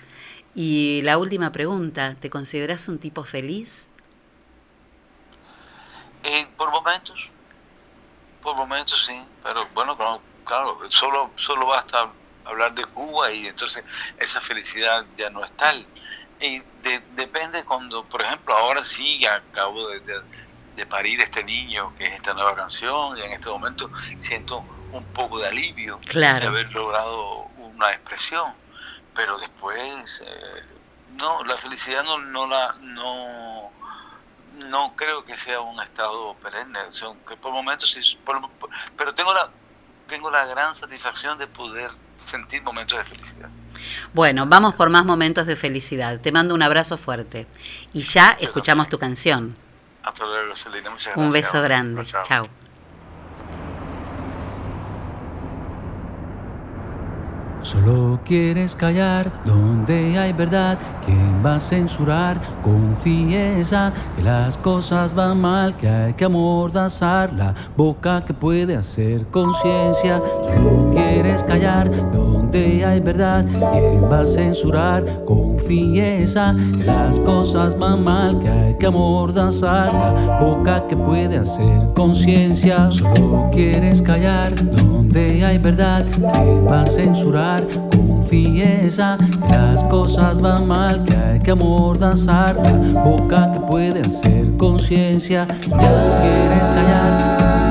A: Y la última pregunta, ¿te consideras un tipo feliz?
O: Eh, por momentos, por momentos sí, pero bueno, claro, solo, solo basta hablar de Cuba y entonces esa felicidad ya no es tal. Y de- depende cuando, por ejemplo, ahora sí acabo de, de- de parir este niño, que es esta nueva canción, y en este momento siento un poco de alivio
A: Claro.
O: de haber logrado una expresión, pero después, eh, no, la felicidad no, no la, no, no creo que sea un estado perenne, o sea, que por momentos sí, por- por- pero tengo la, tengo la gran satisfacción de poder sentir momentos de felicidad.
A: Bueno, vamos por más momentos de felicidad. Te mando un abrazo fuerte. Y ya escuchamos tu canción.
O: Hasta luego, Celina, muchas
A: Un
O: gracias.
A: beso grande.
O: Chao.
A: Chao.
P: Solo quieres callar donde hay verdad. ¿Quién va a censurar? Confiesa que las cosas van mal, que hay que amordazar la boca que puede hacer conciencia. Solo quieres callar donde hay verdad. ¿Quién va a censurar? Confiesa que las cosas van mal, que hay que amordazar la boca que puede hacer conciencia. Solo quieres callar donde hay verdad. ¿Quién va a censurar? Confiesa que las cosas van mal, que hay que amordazar la boca que puede hacer conciencia. Solo quieres callar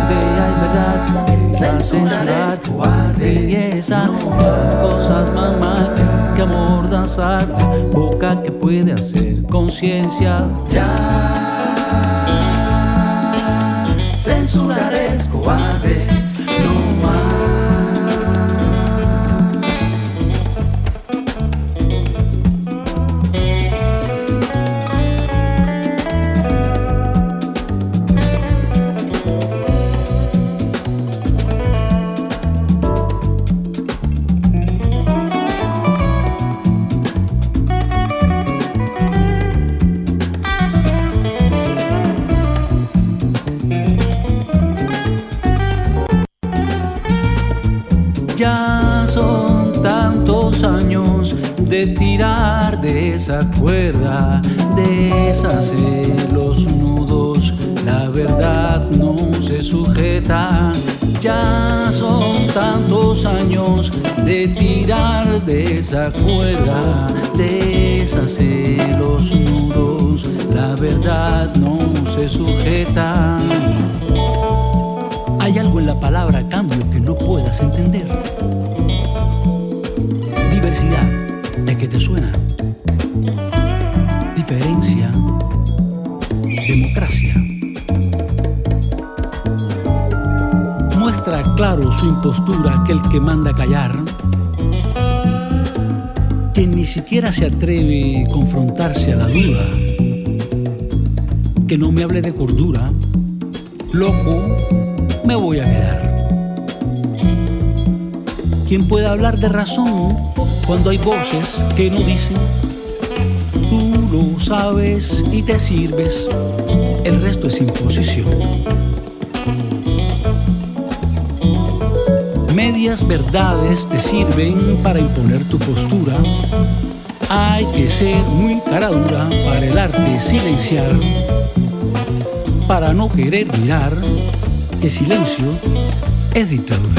P: donde hay verdad. ¿Quién va a censurar? Confiesa que las cosas van mal, que hay que amordazar la boca que puede hacer conciencia.
Q: Censurar es cobarde, no
P: tirar de esa cuerda, deshace los nudos, la verdad no se sujeta. Ya son tantos años de tirar de esa cuerda, deshace los nudos, la verdad no se sujeta. Hay algo en la palabra cambio que no puedas entender. Diversidad, ¿de qué te suena? Claro su impostura aquel que manda callar, quien ni siquiera se atreve a confrontarse a la duda, que no me hable de cordura, loco, me voy a quedar. ¿Quién puede hablar de razón cuando hay voces que no dicen? Tú lo sabes y te sirves, el resto es imposición. Verdades te sirven para imponer tu postura. Hay que ser muy cara dura para el arte silenciar, para no querer mirar que silencio es dictadura.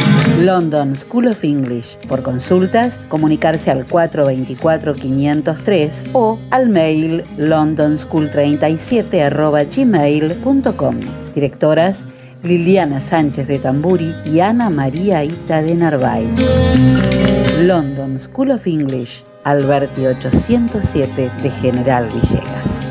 A: London School of English. Por consultas, comunicarse al 424-503 o al mail londonschool37 Directoras Liliana Sánchez de Tamburi y Ana María Ita de Narváez. London School of English, Alberti 807 de General Villegas.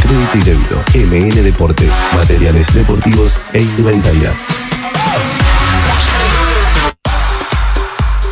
D: crédito y débito. MN Deportes, materiales deportivos e indumentaria.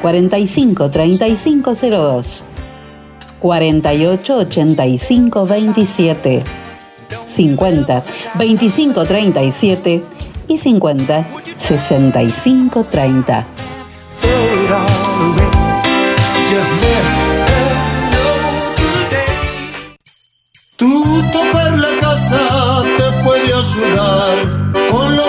A: 45 3502 48 85 27 50 25 37 y 50 65 30.
F: Tuto per la casa te puede ayudar con los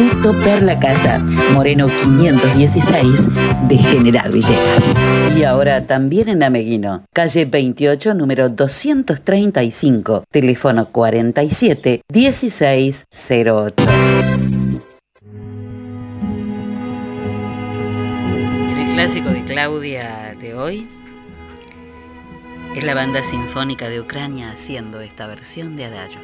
A: Instituto Perla Casa, Moreno 516 de General Villegas. Y ahora también en Ameguino, calle 28, número 235, teléfono 47 1608.
R: El clásico de Claudia de hoy es la banda sinfónica de Ucrania haciendo esta versión de Adagio.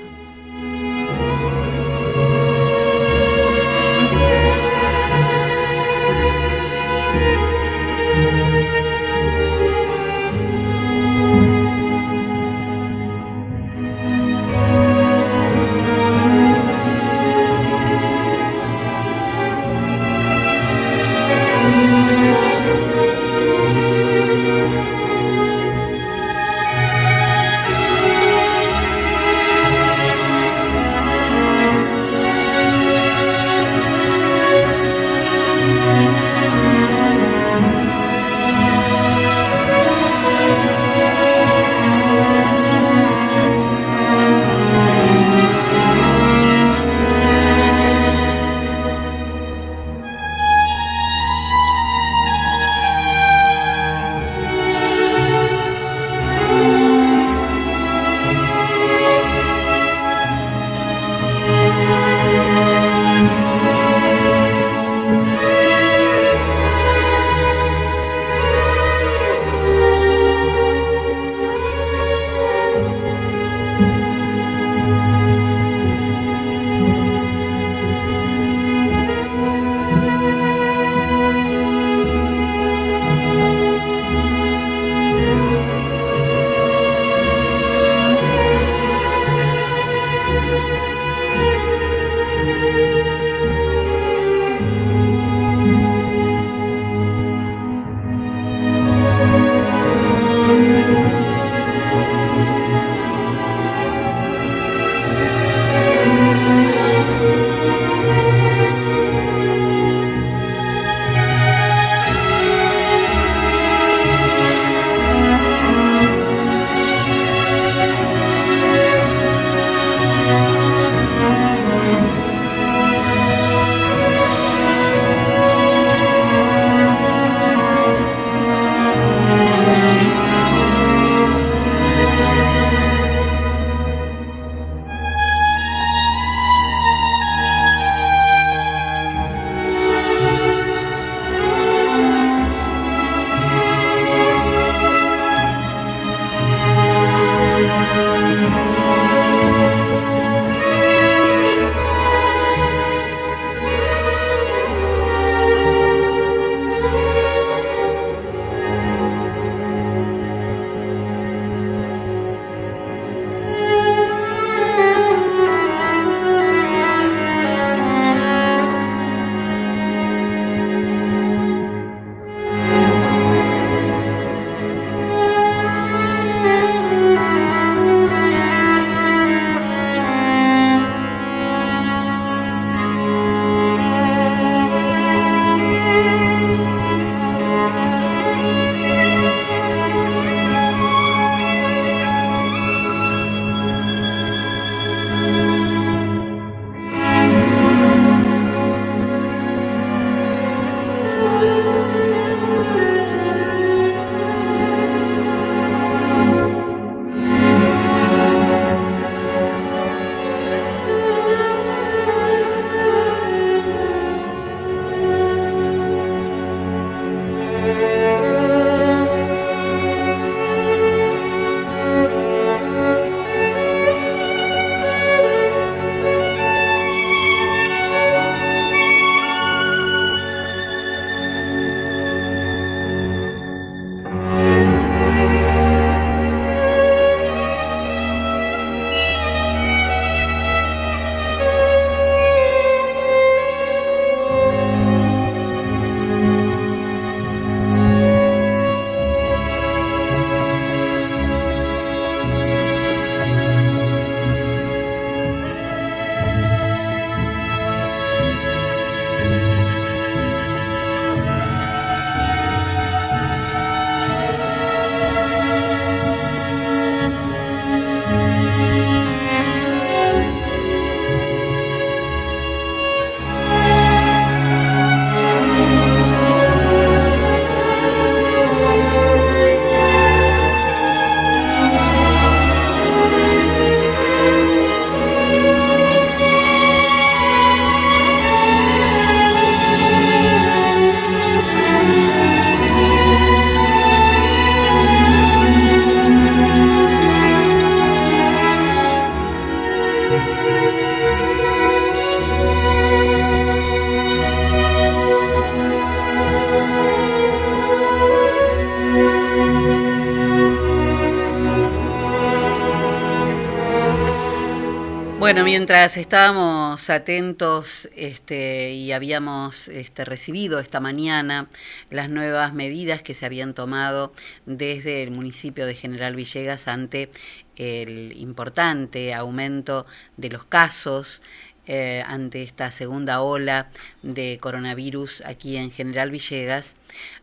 A: Bueno, mientras estábamos atentos este, y habíamos este, recibido esta mañana las nuevas medidas que se habían tomado desde el municipio de General Villegas ante el importante aumento de los casos eh, ante esta segunda ola de coronavirus aquí en General Villegas,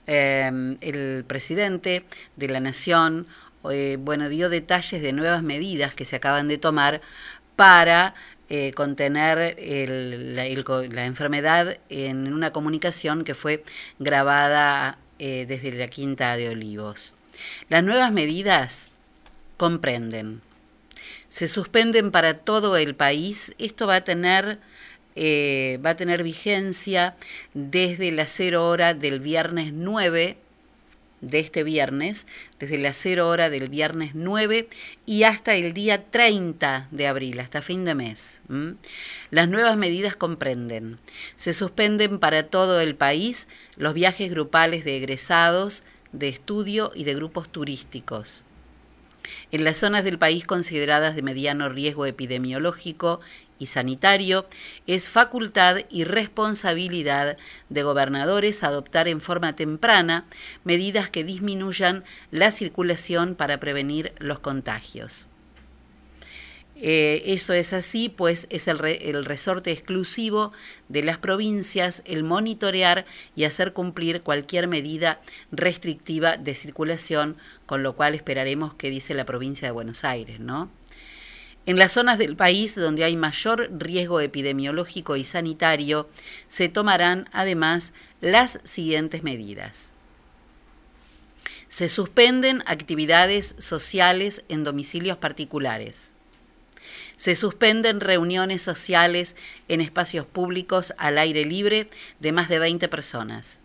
A: eh, el presidente de la Nación eh, bueno, dio detalles de nuevas medidas que se acaban de tomar para eh, contener el- la, la enfermedad en una comunicación que fue grabada eh, desde la Quinta de Olivos. Las nuevas medidas comprenden, se suspenden para todo el país, esto va a tener... eh, va a tener vigencia desde la cero hora del viernes 9 de este viernes, desde la 0 hora del viernes 9 y hasta el día 30 de abril, hasta fin de mes. Las nuevas medidas comprenden, se suspenden para todo el país los viajes grupales de egresados, de estudio y de grupos turísticos. En las zonas del país consideradas de mediano riesgo epidemiológico y sanitario, es facultad y responsabilidad de gobernadores adoptar en forma temprana medidas que disminuyan la circulación para prevenir los contagios. Eh, eso es así, pues es el, el resorte exclusivo de las provincias el monitorear y hacer cumplir cualquier medida restrictiva de circulación, con lo cual esperaremos que dice la provincia de Buenos Aires, ¿no? En las zonas del país donde hay mayor riesgo epidemiológico y sanitario, se tomarán además las siguientes medidas. Se suspenden actividades sociales en domicilios particulares. Se suspenden reuniones sociales en espacios públicos al aire libre de más de 20 personas.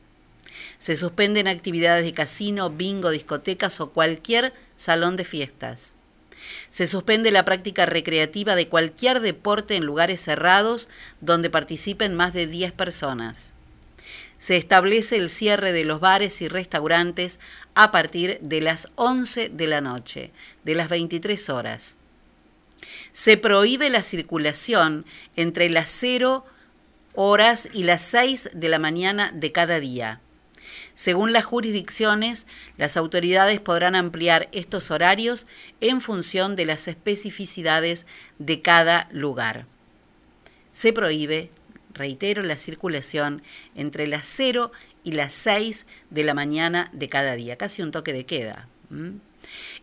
A: Se suspenden actividades de casino, bingo, discotecas o cualquier salón de fiestas. Se suspende la práctica recreativa de cualquier deporte en lugares cerrados donde participen más de 10 personas. Se establece el cierre de los bares y restaurantes a partir de las 11 de la noche, de las 23 horas. Se prohíbe la circulación entre las 0 horas y las 6 de la mañana de cada día. Según las jurisdicciones, las autoridades podrán ampliar estos horarios en función de las especificidades de cada lugar. Se prohíbe, reitero, la circulación entre las 0 y las 6 de la mañana de cada día, casi un toque de queda. ¿m?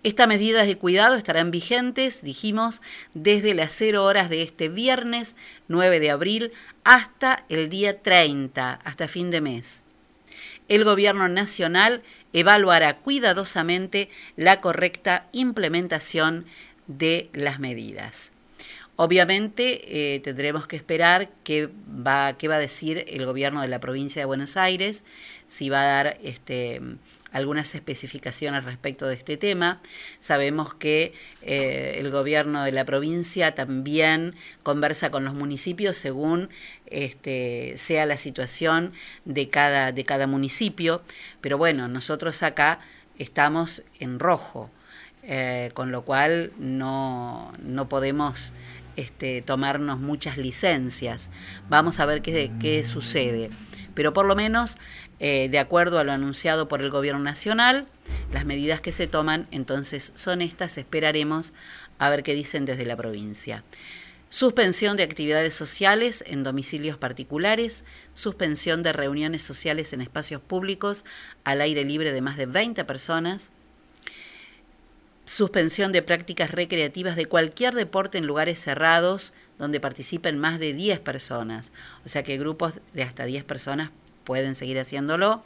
A: Estas medidas de cuidado estarán vigentes, dijimos, desde las 0 horas de este viernes 9 de abril hasta el día 30, hasta fin de mes. El Gobierno Nacional evaluará cuidadosamente la correcta implementación de las medidas. Obviamente eh, tendremos que esperar qué va, qué va a decir el gobierno de la provincia de Buenos Aires, si va a dar este, algunas especificaciones respecto de este tema. Sabemos que eh, el gobierno de la provincia también conversa con los municipios según este, sea la situación de cada, de cada municipio, pero bueno, nosotros acá estamos en rojo. Eh, con lo cual no, no podemos este, tomarnos muchas licencias. Vamos a ver qué, qué sucede. Pero por lo menos, eh, de acuerdo a lo anunciado por el Gobierno Nacional, las medidas que se toman entonces son estas. Esperaremos a ver qué dicen desde la provincia. Suspensión de actividades sociales en domicilios particulares, suspensión de reuniones sociales en espacios públicos al aire libre de más de 20 personas, suspensión de prácticas recreativas de cualquier deporte en lugares cerrados donde participen más de 10 personas. O sea que grupos de hasta 10 personas pueden seguir haciéndolo.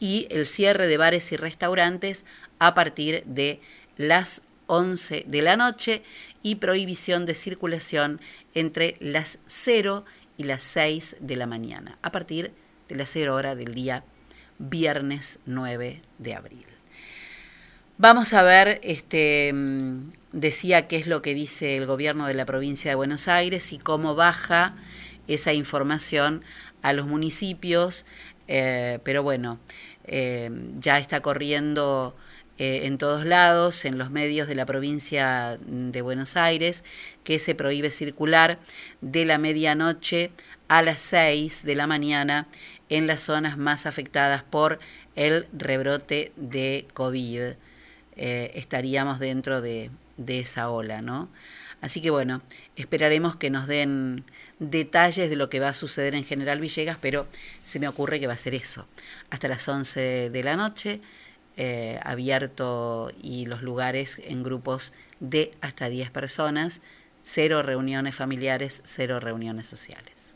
A: Y el cierre de bares y restaurantes a partir de las 11 de la noche y prohibición de circulación entre las 0 y las 6 de la mañana, a partir de las 0 hora del día viernes 9 de abril. Vamos a ver, este, mm, decía qué es lo que dice el gobierno de la provincia de Buenos Aires y cómo baja esa información a los municipios, eh, pero bueno, eh, ya está corriendo
S: eh, en todos lados, en los medios de la provincia de Buenos Aires, que se prohíbe circular de la medianoche a las 6 de la mañana en las zonas más afectadas por el rebrote de COVID. Estaríamos dentro de, de esa ola, ¿no? Así que bueno, esperaremos que nos den detalles de lo que va a suceder en General Villegas, pero se me ocurre que va a ser eso. Hasta las 11 de la noche, eh, abierto y los lugares en grupos de hasta 10 personas, cero reuniones familiares, cero reuniones sociales.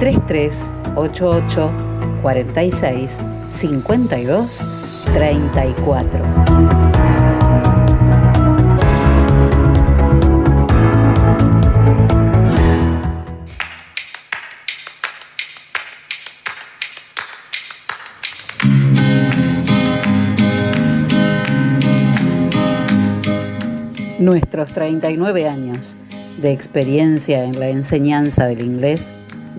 A: 3388 46 52 34. Nuestros 39 años de experiencia en la enseñanza del inglés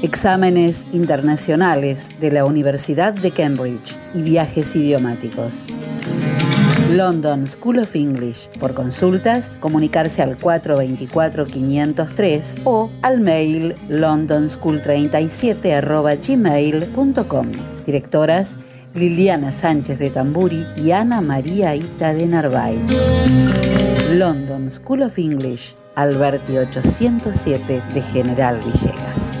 A: Exámenes internacionales de la Universidad de Cambridge y viajes idiomáticos. London School of English. Por consultas, comunicarse al 424-503 o al mail londonschool37 Directoras Liliana Sánchez de Tamburi y Ana María Ita de Narváez. London School of English, Alberti 807 de General Villegas.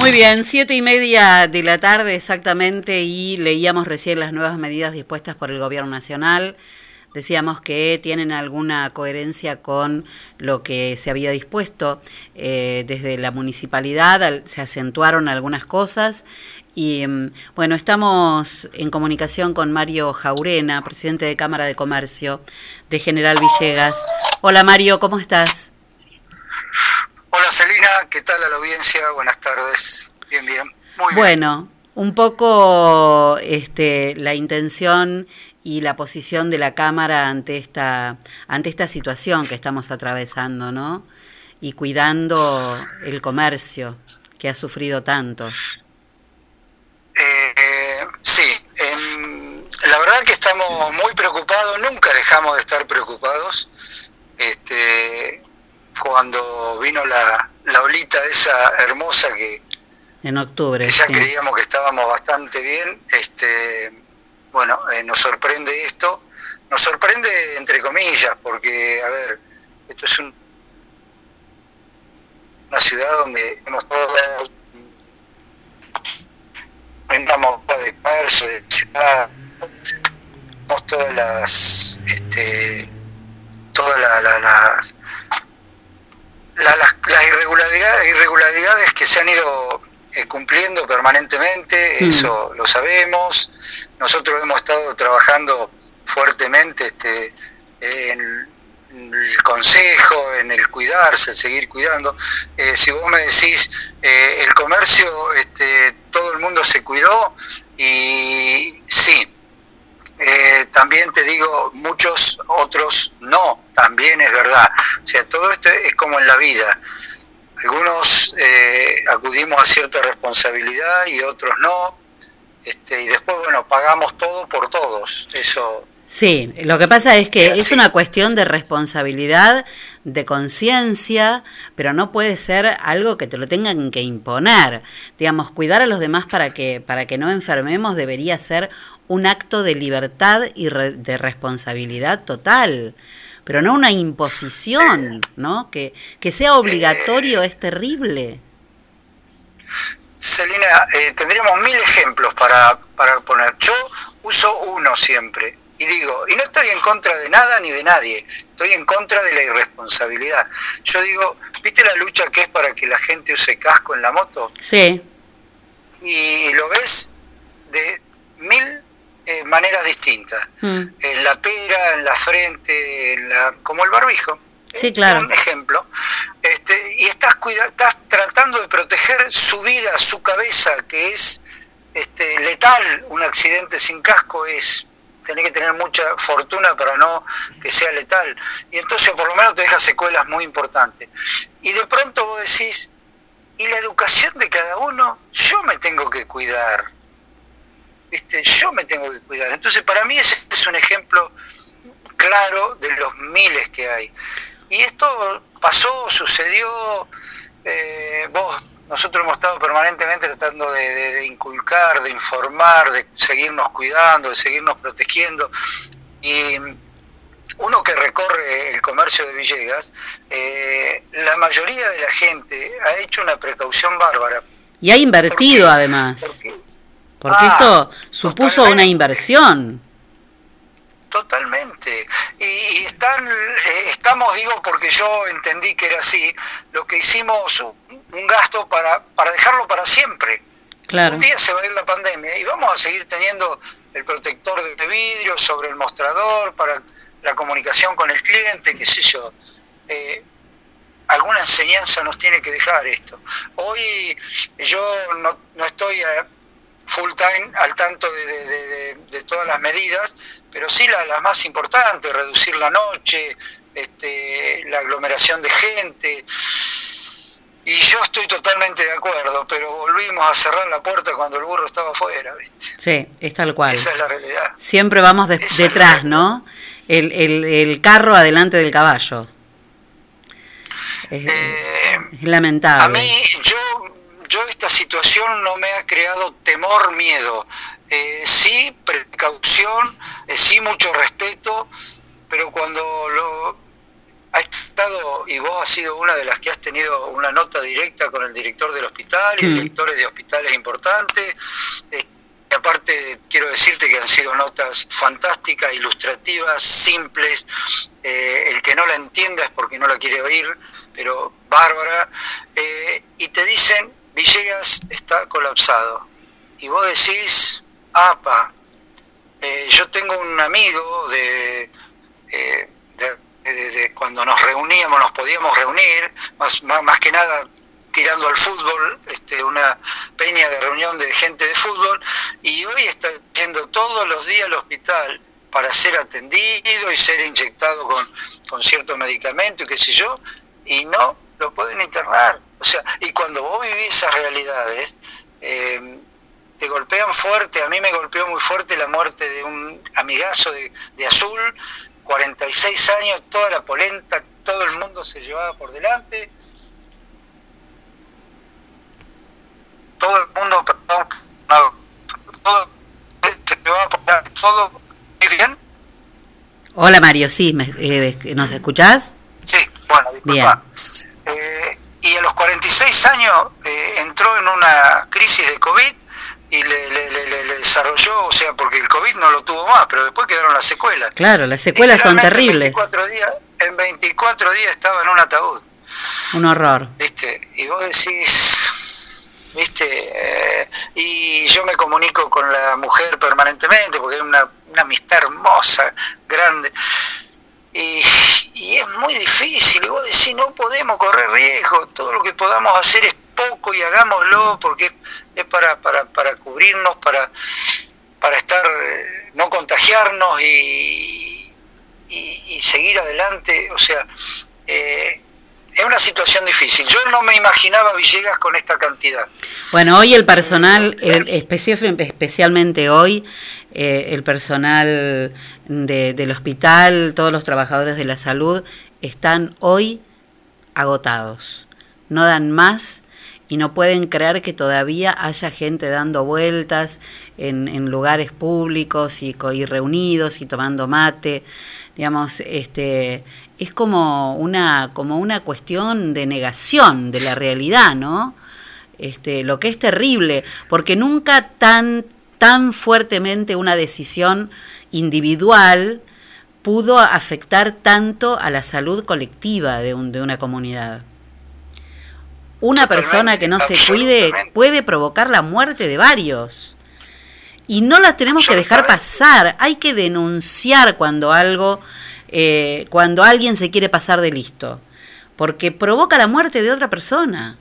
A: Muy bien, siete y media de la tarde exactamente y leíamos recién las nuevas medidas dispuestas por el Gobierno Nacional decíamos que tienen alguna coherencia con lo que se había dispuesto eh, desde la municipalidad, al- se acentuaron algunas cosas y mm, bueno, estamos en comunicación con Mario Jaurena, presidente de Cámara de Comercio de General Villegas. Hola Mario, ¿cómo estás?
T: Hola Celina, ¿qué tal a la audiencia? Buenas tardes. Bien, bien. Muy bien.
A: Bueno, un poco este, la intención y la posición de la Cámara ante esta, ante esta situación que estamos atravesando, ¿no? Y cuidando el comercio que ha sufrido tanto.
T: Eh, sí, em, la verdad que estamos muy preocupados, nunca dejamos de estar preocupados. Este, cuando vino la, la olita esa hermosa que,
A: En octubre.
T: que ya
A: sí.
T: creíamos que estábamos bastante bien, este, bueno, eh, nos sorprende esto, nos sorprende entre comillas, porque, a ver, esto es un- una ciudad donde hemos todos vendamos de comercio, de ciudad, todas las, este, todas la- la- las, la- las, las irregularidades, irregularidades que se han ido eh, cumpliendo permanentemente,
U: Mm.
T: eso lo sabemos. Nosotros hemos estado trabajando fuertemente este, en el consejo, en el cuidarse, el seguir cuidando. Eh, si vos me decís, eh, el comercio, este, todo el mundo se cuidó y sí, eh, también te digo, muchos otros no, también es verdad. O sea, todo esto es como en la vida. Algunos eh, acudimos a cierta responsabilidad y otros no. Este, y después, bueno, pagamos todo por todos. Eso
A: Sí, lo que pasa es que es una cuestión de responsabilidad, de conciencia, pero no puede ser algo que te lo tengan que imponer. Digamos, cuidar a los demás para que para que no enfermemos debería ser un acto de libertad y re- de responsabilidad total, pero no una imposición, ¿no? Que que sea obligatorio es terrible.
T: Celina, eh, tendríamos mil ejemplos para, para poner. Yo uso uno siempre y digo, y no estoy en contra de nada ni de nadie, estoy en contra de la irresponsabilidad. Yo digo, ¿viste la lucha que es para que la gente use casco en la moto?
A: Sí,
T: Y lo ves de mil eh, maneras distintas.
A: Mm.
T: En la pera, en la frente, en la, como el barbijo.
A: sí, claro.
T: Un ejemplo. Este, y estás, cuida estás tratando de proteger su vida, su cabeza, que es este, letal. Un accidente sin casco es tener que tener mucha fortuna para no que sea letal. Y entonces por lo menos te deja secuelas muy importantes. Y de pronto vos decís, ¿y la educación de cada uno? Yo me tengo que cuidar. Yo me tengo que cuidar. Entonces para mí ese es un ejemplo claro de los miles que hay. Y esto pasó, sucedió, eh, vos, nosotros hemos estado permanentemente tratando de, de- de inculcar, de informar, de seguirnos cuidando, de seguirnos protegiendo. Y uno que recorre el comercio de Villegas, eh, la mayoría de la gente ha hecho una precaución bárbara.
A: Y ha invertido además. Porque
T: Ah,
A: esto supuso una inversión.
T: Totalmente. Y, y están, eh, estamos, digo, porque yo entendí que era así, lo que hicimos un, un gasto para, para dejarlo para siempre.
A: Claro.
T: Un día se va a ir la pandemia y vamos a seguir teniendo el protector de vidrio sobre el mostrador para la comunicación con el cliente, qué sé yo. Eh, alguna enseñanza nos tiene que dejar esto. Hoy yo no, no estoy a full time al tanto de, de- de- de todas las medidas, pero sí la- las más importantes, reducir la noche, este, la aglomeración de gente. Y yo estoy totalmente de acuerdo, pero volvimos a cerrar la puerta cuando el burro estaba afuera, ¿viste?
A: Sí, es tal cual.
T: Esa es la realidad.
A: Siempre vamos de- detrás, ¿no? El, el, el carro adelante del caballo. Es, es lamentable.
T: A mí, esta situación no me ha creado temor, miedo. Eh, sí, precaución, eh, sí, mucho respeto, pero cuando lo ha estado, y vos has sido una de las que has tenido una nota directa con el director del hospital y
A: Mm.
T: directores de hospitales importantes, eh, aparte quiero decirte que han sido notas fantásticas, ilustrativas, simples. el que no la entienda es porque no la quiere oír, pero bárbara. y te dicen, Villegas está colapsado. Y vos decís, apa, eh, yo tengo un amigo de, eh, de- cuando nos reuníamos, nos podíamos reunir, más, más, más que nada tirando al fútbol, este, una peña de reunión de gente de fútbol, y hoy está yendo todos los días al hospital para ser atendido y ser inyectado con, con cierto medicamento y qué sé yo, y no lo pueden internar. O sea, y cuando vos vivís esas realidades, eh, te golpean fuerte, a mí me golpeó muy fuerte la muerte de un amigazo de, de Azul, 46 años, toda la polenta, todo el mundo se llevaba por delante, todo el mundo, perdón, no, todo se llevaba por delante, todo, ¿muy bien?
A: Hola Mario, sí, me- eh, ¿nos escuchás?
T: Sí, bueno,
A: Bien.
T: disculpa. Eh, y a los 46 años eh, entró en una crisis de COVID y le, le- le- le- desarrolló, o sea, porque el COVID no lo tuvo más, pero después quedaron las secuelas.
A: Claro, las secuelas son terribles.
T: En 24 días, en 24 días estaba en un ataúd,
A: Un horror.
T: ¿viste? Y vos decís, ¿viste? Eh, y yo me comunico con la mujer permanentemente porque es una, una amistad hermosa, grande. Y, es muy difícil, y vos decís, no podemos correr riesgo, todo lo que podamos hacer es poco y hagámoslo porque es para, para, para cubrirnos, para, para estar, eh, no contagiarnos y, y, y seguir adelante. O sea, eh, es una situación difícil. Yo no me imaginaba Villegas con esta cantidad.
A: Bueno, hoy el personal, el, especi- especialmente hoy, eh, el personal de- del hospital, todos los trabajadores de la salud, están hoy agotados. No dan más y no pueden creer que todavía haya gente dando vueltas en, en lugares públicos y, y reunidos y tomando mate. Digamos, este, es como una, como una cuestión de negación de la realidad, ¿no? Este, lo que es terrible, porque nunca tan, tan fuertemente una decisión individual pudo afectar tanto a la salud colectiva de, un, de una comunidad. Una persona que no se cuide puede provocar la muerte de varios. Y no la tenemos que dejar pasar. Hay que denunciar cuando algo, eh, cuando alguien se quiere pasar de listo, porque provoca la muerte de otra persona.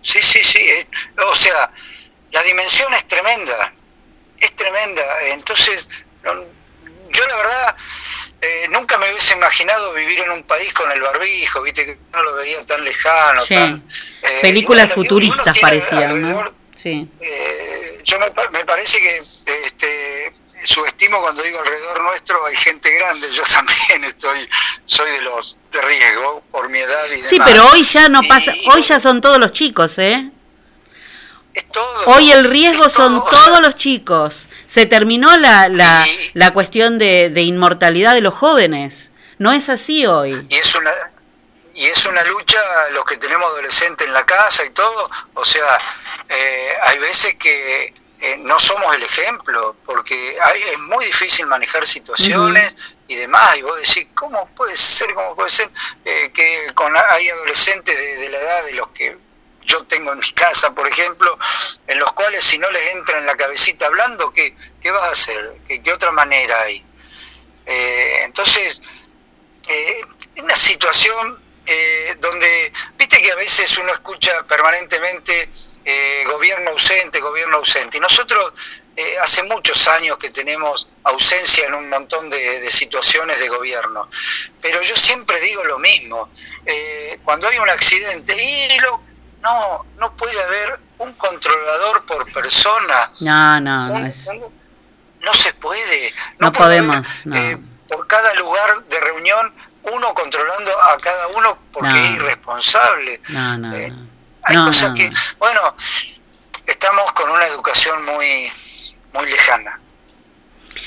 T: Sí, sí, sí. o sea, la dimensión es tremenda. Es tremenda. Entonces, yo la verdad eh, nunca me hubiese imaginado vivir en un país con el barbijo, viste que no lo veía tan lejano.
A: Sí.
T: tan, eh,
A: Películas futuristas parecían, ¿no? Sí.
T: eh, yo me, me parece que este, subestimo cuando digo alrededor nuestro hay gente grande. Yo también estoy, soy de los de riesgo por mi edad y
A: Sí,
T: demás.
A: pero hoy ya no
T: Y-
A: pasa, hoy ya son todos los chicos, ¿eh?
T: es todo,
A: Hoy el riesgo
T: todo,
A: son
T: o sea,
A: todos los chicos. Se terminó la, la, la cuestión de, de inmortalidad de los jóvenes. No es así hoy.
T: y es una y es una lucha los que tenemos adolescentes en la casa y todo o sea eh, hay veces que eh, no somos el ejemplo porque hay- es muy difícil manejar situaciones y demás y vos decís cómo puede ser cómo puede ser eh, que con hay adolescentes de, de la edad de los que yo tengo en mi casa, por ejemplo, en los cuales si no les entra en la cabecita hablando, ¿qué, qué vas a hacer? ¿Qué, qué otra manera hay? Eh, entonces, eh, una situación eh, donde, viste que a veces uno escucha permanentemente eh, gobierno ausente, gobierno ausente, y nosotros eh, hace muchos años que tenemos ausencia en un montón de, de situaciones de gobierno, pero yo siempre digo lo mismo, eh, cuando hay un accidente, y lo, no, no puede haber un controlador por persona,
A: No, no, no,
T: un-
A: es-
T: un- no se puede,
A: no
T: haber,
A: podemos. No.
T: eh, por cada lugar de reunión uno controlando a cada uno porque
A: No.
T: es irresponsable.
A: No, no,
T: Eh,
A: no.
T: Hay cosas que,
A: no.
T: bueno, estamos con una educación muy, muy lejana.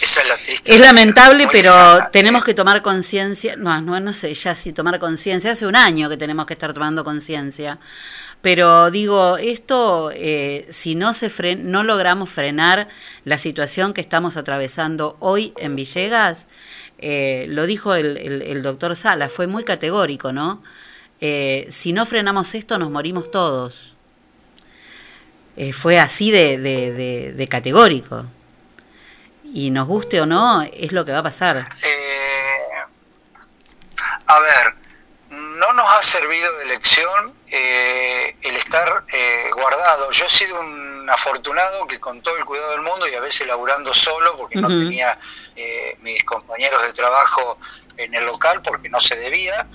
T: Esa es la triste.
A: Es lamentable, pero
T: lejana.
A: tenemos que tomar conciencia. No, no, no sé ya si tomar conciencia. Hace un año que tenemos que estar tomando conciencia. Pero digo, esto, eh, si no, se fren- no logramos frenar la situación que estamos atravesando hoy en Villegas, eh, lo dijo el, el- doctor Sala, fue muy categórico, ¿no? Eh, si no frenamos esto, nos morimos todos. Eh, fue así de, de- de- de categórico. Y nos guste o no, es lo que va a pasar.
T: Eh, a ver, no nos ha servido de lección eh, el estar eh, guardado. Yo he sido un afortunado que con todo el cuidado del mundo y a veces laburando solo porque no tenía eh, mis compañeros de trabajo en el local porque no se debía,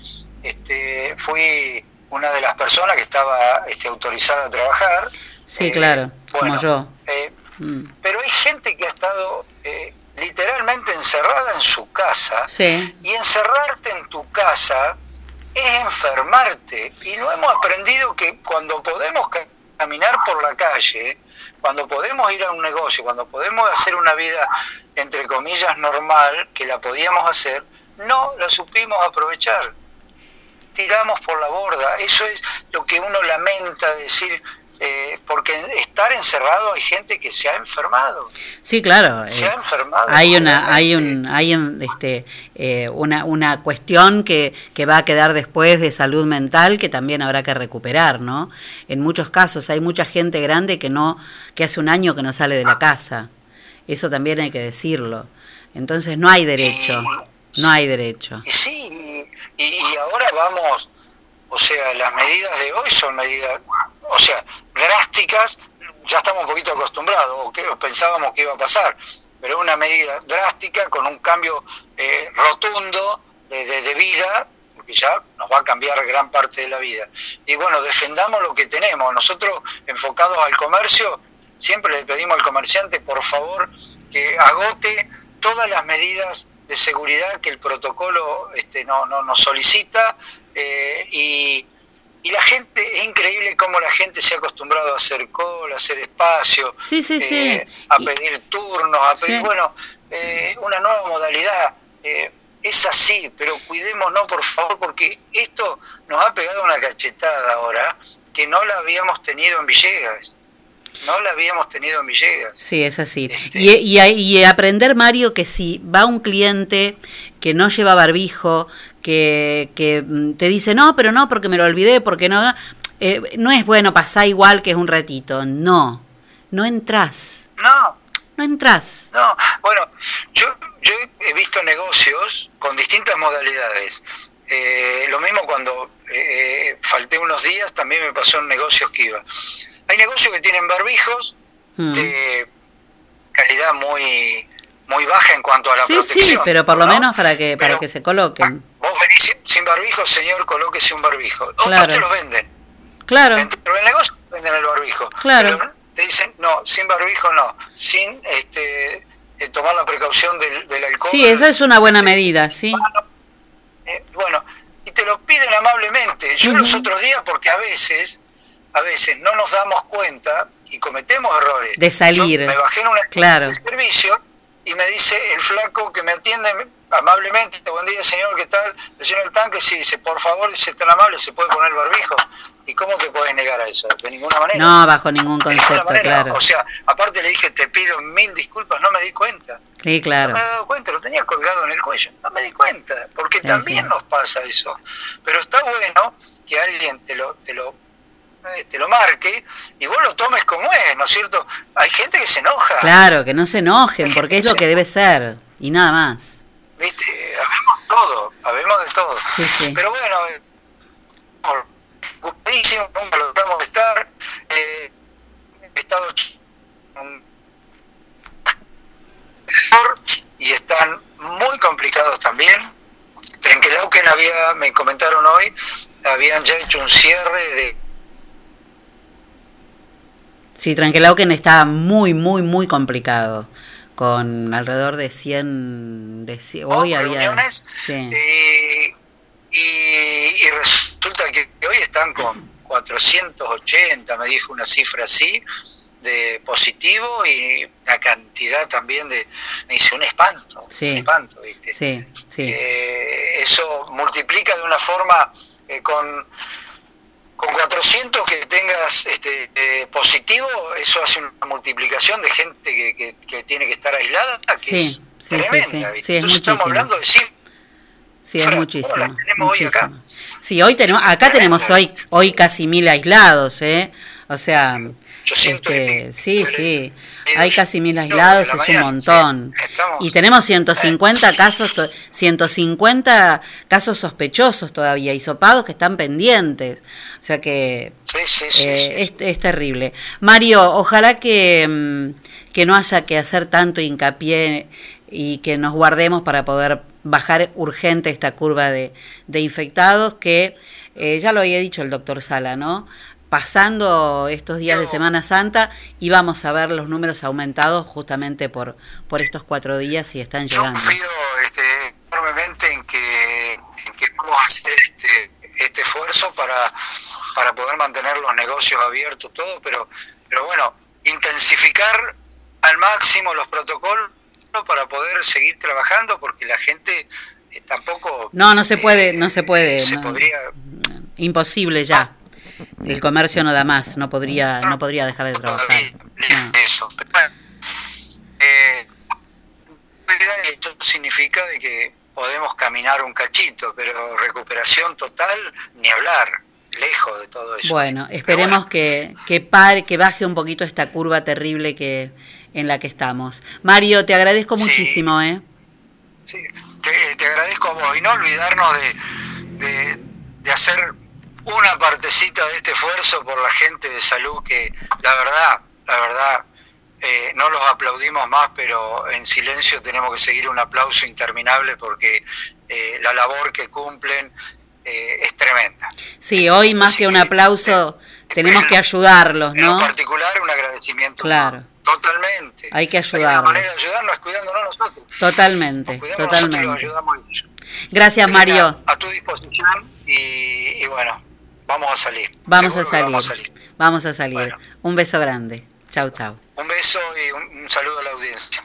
T: este, fui una de las personas que estaba este, autorizada a trabajar.
A: Sí, claro, como
T: bueno,
A: yo.
T: eh,
A: Mm.
T: pero hay gente que ha estado literalmente encerrada en su casa
A: Sí,
T: y encerrarte en tu casa es enfermarte. Y no hemos aprendido que cuando podemos ca- caminar por la calle, cuando podemos ir a un negocio, cuando podemos hacer una vida, entre comillas, normal, que la podíamos hacer, no la supimos aprovechar. Tiramos por la borda. Eso es lo que uno lamenta decir, eh, porque estar encerrado hay gente que se ha enfermado.
A: sí, claro.
T: Se
A: eh,
T: ha enfermado.
A: hay una, hay un, hay un, este, eh, una, una cuestión que, que va a quedar después de salud mental que también habrá que recuperar, ¿no? En muchos casos hay mucha gente grande que no, que hace un año que no sale de la casa. Eso también hay que decirlo. Entonces no hay derecho, no hay derecho.
T: Y sí, y, y ahora vamos, o sea, las medidas de hoy son medidas, o sea, drásticas, ya estamos un poquito acostumbrados, o que pensábamos que iba a pasar, pero una medida drástica con un cambio eh, rotundo de vida, porque ya nos va a cambiar gran parte de la vida. Y bueno, defendamos lo que tenemos. Nosotros, enfocados al comercio, siempre le pedimos al comerciante, por favor, que agote todas las medidas de seguridad que el protocolo este, no, no, nos solicita eh, y, y la gente, es increíble cómo la gente se ha acostumbrado a hacer cola, a hacer espacio,
A: Sí, sí, sí.
T: eh, a pedir turnos, a pedir, bueno, eh, una nueva modalidad. eh, es así, pero cuidémonos por favor, porque esto nos ha pegado una cachetada ahora que no la habíamos tenido en Villegas. No la habíamos tenido en Villegas.
A: Sí, es así. Y, y, y aprender, Mario, que si va un cliente que no lleva barbijo, que, que mm, te dice, no, pero no, porque me lo olvidé, porque no, eh, no es bueno, pasar igual que es un ratito. No, no entras.
T: No,
A: No entras.
T: No, bueno, yo, yo he visto negocios con distintas modalidades. Eh, lo mismo cuando eh, falté unos días, también me pasó en negocios que iba. Hay negocios que tienen barbijos
A: Mm.
T: de calidad muy muy baja en cuanto a la
A: Sí,
T: protección.
A: sí, pero por lo
T: ¿no?
A: menos para que para que se coloquen.
T: Vos venís sin- barbijo, señor, colóquese un barbijo. Otros
A: Claro.
T: te lo venden.
A: Claro,
T: Pero el negocio venden el barbijo.
A: Claro.
T: Pero te dicen, no, sin barbijo no. Sin este eh, tomar la precaución del, del alcohol.
A: sí, esa es una buena medida, sí.
T: Eh, bueno, y te lo piden amablemente. Yo los otros días, porque a veces, a veces no nos damos cuenta y cometemos errores.
A: De salir.
T: Yo me bajé en una
A: Claro.
T: de servicio y me dice el flaco que me atiende amablemente, buen día señor, ¿qué tal? Le lleno el tanque, sí, dice, por favor, dice, tan amable, ¿se puede poner barbijo? ¿Y cómo te puedes negar a eso? De ninguna manera.
A: No, bajo ningún concepto, claro.
T: O sea, aparte le dije, te pido mil disculpas, no me di cuenta.
A: Sí, claro.
T: No me he dado cuenta, lo tenía colgado en el cuello. No me di cuenta, porque
A: Sí,
T: también
A: sí.
T: nos pasa eso. Pero está bueno que alguien te lo, te lo, te lo marque y vos lo tomes como es, ¿no es cierto? Hay gente que se enoja,
A: Claro, que no se enojen, porque es lo que debe ser. Y nada más.
T: ¿viste? Habemos todo, habemos de todo.
A: Sí, sí.
T: Pero bueno, eh, gustadísimo, nunca logramos estar. Eh, he estado y están muy complicados también. Trenquelauquen había, me comentaron hoy, habían ya hecho un cierre de
A: Sí, Tranquilauquen está muy, muy, muy complicado. Con alrededor de 100. De, cien- hoy había.
T: reuniones
A: Sí.
T: eh, y, y resulta que hoy están con 480, me dijo una cifra así, de positivo y la cantidad también de me dice un espanto
A: Sí.
T: un espanto ¿viste?
A: Sí, sí.
T: Eh, eso multiplica de una forma eh, con con 400 que tengas este eh, positivo eso hace una multiplicación de gente que, que- que tiene que estar aislada que
A: Sí,
T: es
A: sí, sí,
T: tremenda
A: sí. Sí, es
T: estamos hablando de cifras
A: Sí, es muchísimo.
T: ¿cómo las tenemos hoy acá?
A: Sí, hoy tenemos, acá tenemos hoy, hoy casi mil aislados, ¿eh? O sea, este, sí, sí, hay casi mil aislados, es un montón. Y tenemos 150 casos, to- 150 casos sospechosos todavía, hisopados que están pendientes. O sea que eh, es, es terrible. Mario, ojalá que, mm, que no haya que hacer tanto hincapié y que nos guardemos para poder bajar urgente esta curva de, de infectados que eh, ya lo había dicho el doctor Sala, ¿no? Pasando estos días de Semana Santa íbamos a ver los números aumentados justamente por, por estos cuatro días y están llegando.
T: este, enormemente en que, en que vamos a hacer este, este esfuerzo para, para poder mantener los negocios abiertos, todo, pero, pero bueno, intensificar al máximo los protocolos para poder seguir trabajando, porque la gente eh, tampoco
A: No, no se puede, no se puede.
T: se
A: no.
T: podría
A: Imposible ya. El comercio no da más, no podría, no podría dejar de trabajar.
T: eso. Pero bueno, eh, esto significa de que podemos caminar un cachito, pero recuperación total, ni hablar, lejos de todo eso.
A: Bueno, esperemos que, que pare, que baje un poquito esta curva terrible que en la que estamos. Mario, te agradezco muchísimo, ¿eh?
T: Sí, te, te agradezco a vos y no olvidarnos de, de, de hacer una partecita de este esfuerzo por la gente de salud que la verdad, la verdad, eh, no los aplaudimos más, pero en silencio tenemos que seguir un aplauso interminable porque eh, la labor que cumplen eh, es tremenda.
A: Sí, hoy más que un aplauso tenemos que ayudarlos,
T: En
A: ¿no?
T: lo particular un agradecimiento.
A: Claro,
T: Totalmente.
A: hay que ayudarlos.
T: manera de ayudarnos cuidándonos nosotros.
A: Totalmente,
T: Cuidamos nosotros y los
A: totalmente.
T: ayudamos a ellos.
A: Gracias, Mario.
T: A tu disposición y, y bueno, vamos a salir.
A: Vamos a
T: Seguro que
A: salir.
T: Vamos a salir.
A: Vamos a salir. Un beso grande. Chau, chau.
T: Un beso y un, un saludo a la audiencia.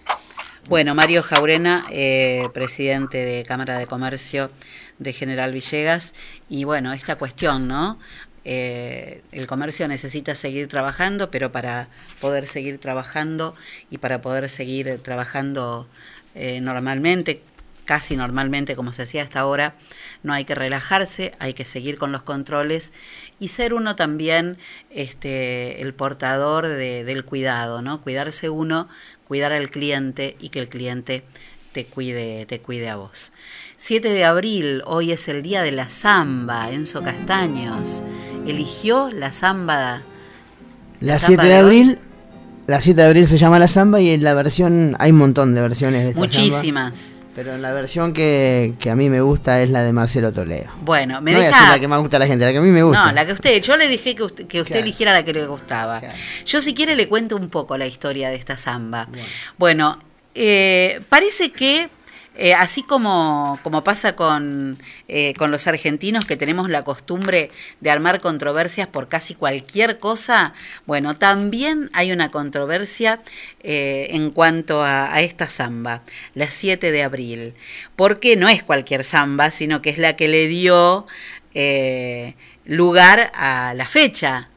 A: Bueno, Mario Jaurena, eh, presidente de Cámara de Comercio de General Villegas. Y bueno, esta cuestión, ¿no? Eh, el comercio necesita seguir trabajando, pero para poder seguir trabajando y para poder seguir trabajando eh, normalmente, casi normalmente como se hacía hasta ahora, no hay que relajarse, hay que seguir con los controles y ser uno también este, el portador de- del cuidado, ¿no? Cuidarse uno, cuidar al cliente y que el cliente te cuide, te cuide a vos. 7 de abril, hoy es el día de la samba, Enzo Castaños. Eligió la samba.
B: La
A: samba
B: 7 de abril, la 7 de abril se llama la samba y en la versión, hay un montón de versiones de esta samba, Pero la versión que, que a mí me gusta es la de Marcelo Toledo.
A: Bueno, me
B: no voy a decir la que más gusta a la gente, la que a mí me gusta.
A: No, la que usted, yo le dije que usted, que usted
B: Claro.
A: eligiera la que le gustaba. Yo si quiere le cuento un poco la historia de esta samba. Bueno, eh, parece que eh, así como, como pasa con, eh, con los argentinos que tenemos la costumbre de armar controversias por casi cualquier cosa, bueno, también hay una controversia eh, en cuanto a, esta samba, la 7 de abril, porque no es cualquier samba, sino que es la que le dio lugar a la fecha.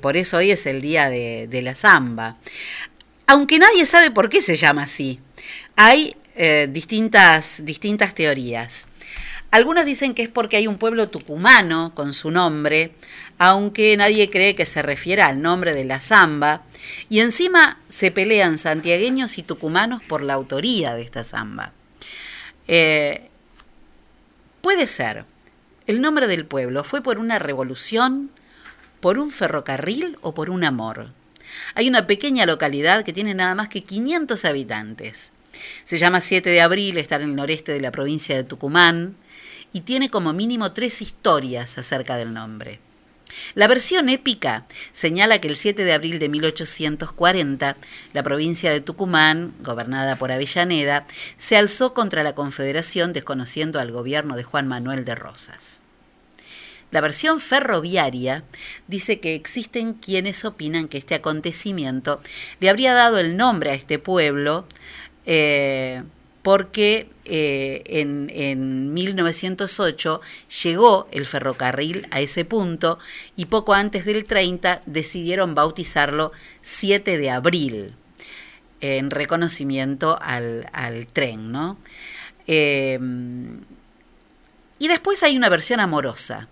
A: Por eso hoy es el día de, de la samba. Aunque nadie sabe por qué se llama así, hay eh, distintas, distintas teorías. Algunos dicen que es porque hay un pueblo tucumano con su nombre, aunque nadie cree que se refiera al nombre de la samba, y encima se pelean santiagueños y tucumanos por la autoría de esta samba. Eh, puede ser. El nombre del pueblo fue por una revolución, por un ferrocarril o por un amor. Hay una pequeña localidad que tiene nada más que 500 habitantes. Se llama 7 de abril, está en el noreste de la provincia de Tucumán y tiene como mínimo tres historias acerca del nombre. La versión épica señala que el 7 de abril de 1840, la provincia de Tucumán, gobernada por Avellaneda, se alzó contra la Confederación desconociendo al gobierno de Juan Manuel de Rosas. La versión ferroviaria dice que existen quienes opinan que este acontecimiento le habría dado el nombre a este pueblo eh, porque eh, en, en 1908 llegó el ferrocarril a ese punto y poco antes del 30 decidieron bautizarlo 7 de abril en reconocimiento al, al tren, ¿no? Eh, y después hay una versión amorosa,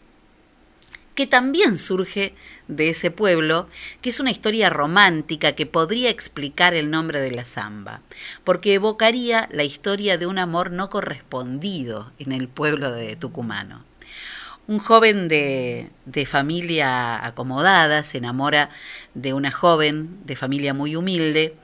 A: que también surge de ese pueblo, que es una historia romántica que podría explicar el nombre de la samba, porque evocaría la historia de un amor no correspondido en el pueblo de Tucumano. Un joven de, de familia acomodada se enamora de una joven de familia muy humilde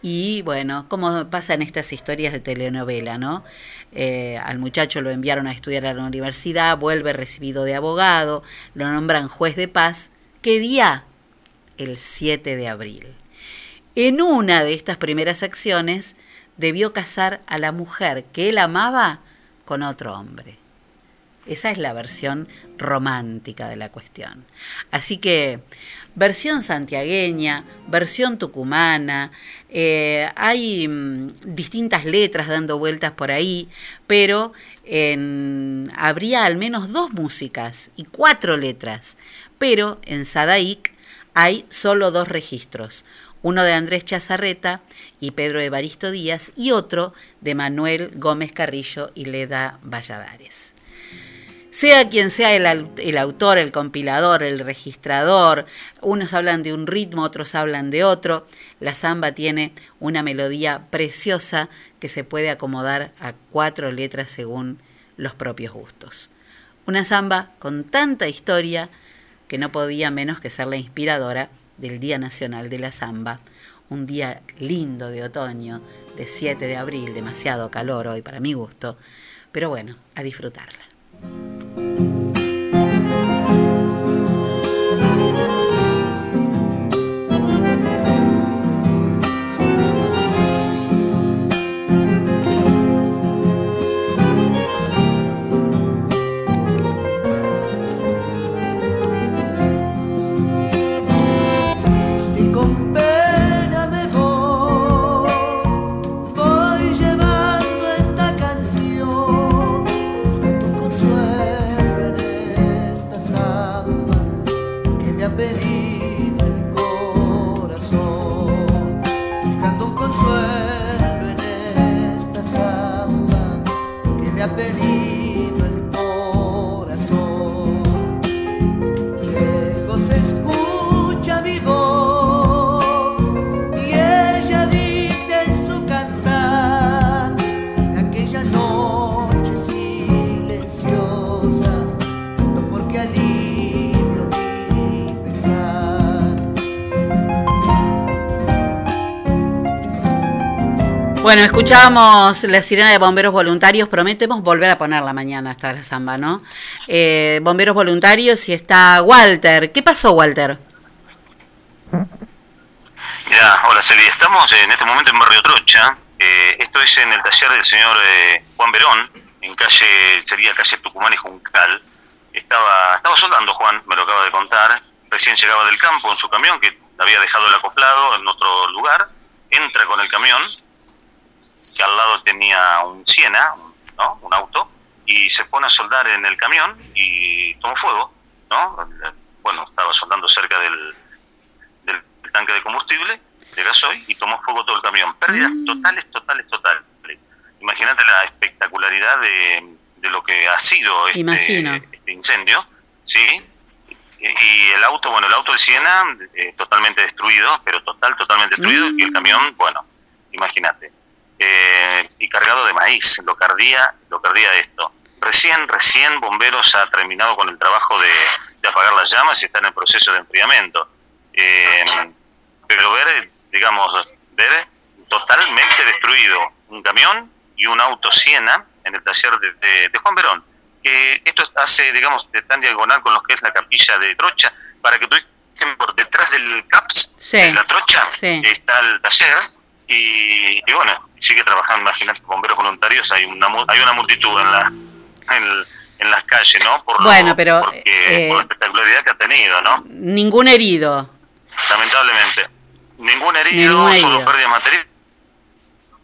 A: y bueno, como pasa en estas historias de telenovela, ¿no? Eh, al muchacho lo enviaron a estudiar a la universidad, vuelve recibido de abogado, lo nombran juez de paz. ¿Qué día? El 7 de abril. En una de estas primeras acciones debió casar a la mujer que él amaba con otro hombre. Esa es la versión romántica de la cuestión. Así que versión santiagueña, versión tucumana, eh, hay mm, distintas letras dando vueltas por ahí, pero en, habría al menos dos músicas y cuatro letras, pero en Sadaic hay solo dos registros, uno de Andrés Chazarreta y Pedro Evaristo Díaz y otro de Manuel Gómez Carrillo y Leda Valladares. Sea quien sea el, autor, el compilador, el registrador, unos hablan de un ritmo, otros hablan de otro, la samba tiene una melodía preciosa que se puede acomodar a cuatro letras según los propios gustos. Una samba con tanta historia que no podía menos que ser la inspiradora del Día Nacional de la Samba, un día lindo de otoño, de 7 de abril, demasiado calor hoy para mi gusto, pero bueno, a disfrutarla.
B: Estoy
A: Bueno, escuchábamos la sirena de bomberos voluntarios. Prometemos volver a ponerla mañana hasta la samba, ¿no? Eh, bomberos voluntarios y está Walter. ¿Qué pasó, Walter?
U: Mira, hola Celia, estamos en este momento en Barrio Trocha. Eh, esto es en el taller del señor eh, Juan Verón, en calle, sería calle Tucumán y Juncal. Estaba, estaba soldando Juan, me lo acaba de contar. Recién llegaba del campo en su camión, que había dejado el acoplado en otro lugar. Entra con el camión, que al lado tenía un Siena, ¿no? un auto, y se pone a soldar en el camión y tomó fuego. ¿no? Bueno, estaba soldando cerca del, del tanque de combustible, de gasoil, y tomó fuego todo el camión. Pérdidas totales, totales, totales. Imagínate la espectacularidad de, de lo que ha sido este, este incendio, ¿sí? Y el auto, bueno, el auto del Siena eh, totalmente destruido, pero total, totalmente destruido, y el camión, bueno, imagínate. Eh, y cargado de maíz, lo cardía, lo cardía esto. Recién, recién Bomberos ha terminado con el trabajo de, de apagar las llamas y está en el proceso de enfriamiento. Eh, pero ver, digamos, ver totalmente destruido un camión y un auto Siena en el taller de, de- de Juan Verón. Que esto hace, digamos, de tan diagonal con lo que es la capilla de Trocha, para que tú por detrás del CAPS,
A: Sí.
U: de la Trocha,
A: Sí.
U: está el taller y, y bueno, sigue trabajando, imagínate, bomberos voluntarios, hay una hay una multitud en la en, el- en las calles, ¿no? Por lo-
A: Bueno, pero,
U: porque-
A: eh,
U: por la espectacularidad que ha tenido, ¿no?
A: Ningún herido.
U: Lamentablemente. Ningún herido,
A: Ningún herido.
U: solo pérdida material.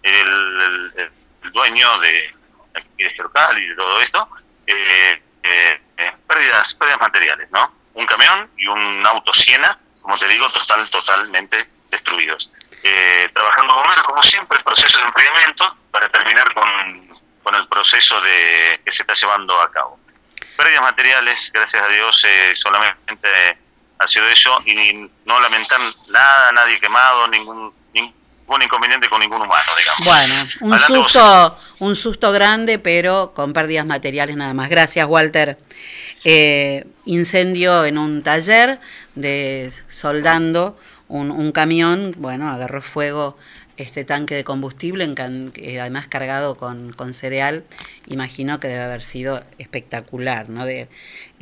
U: El, el- el dueño de aquí de Gerocal y de todo esto, eh, eh, eh, pérdidas, pérdidas materiales, ¿no? Un camión y un auto Siena, como te digo, total, totalmente destruidos. Eh, trabajando con él, como siempre, el proceso de enfriamiento para terminar con, con el proceso de que se está llevando a cabo. Pérdidas materiales, gracias a Dios, eh, solamente ha sido eso y no lamentar nada, nadie quemado, ningún, ningún inconveniente con ningún humano, digamos.
A: Bueno, un
U: vos.
A: susto, un susto grande, pero con pérdidas materiales nada más. Gracias, Walter. Eh, incendio en un taller de soldando un, un camión, bueno, agarró fuego este tanque de combustible, en además cargado con, con cereal, imagino que debe haber sido espectacular, ¿no? De,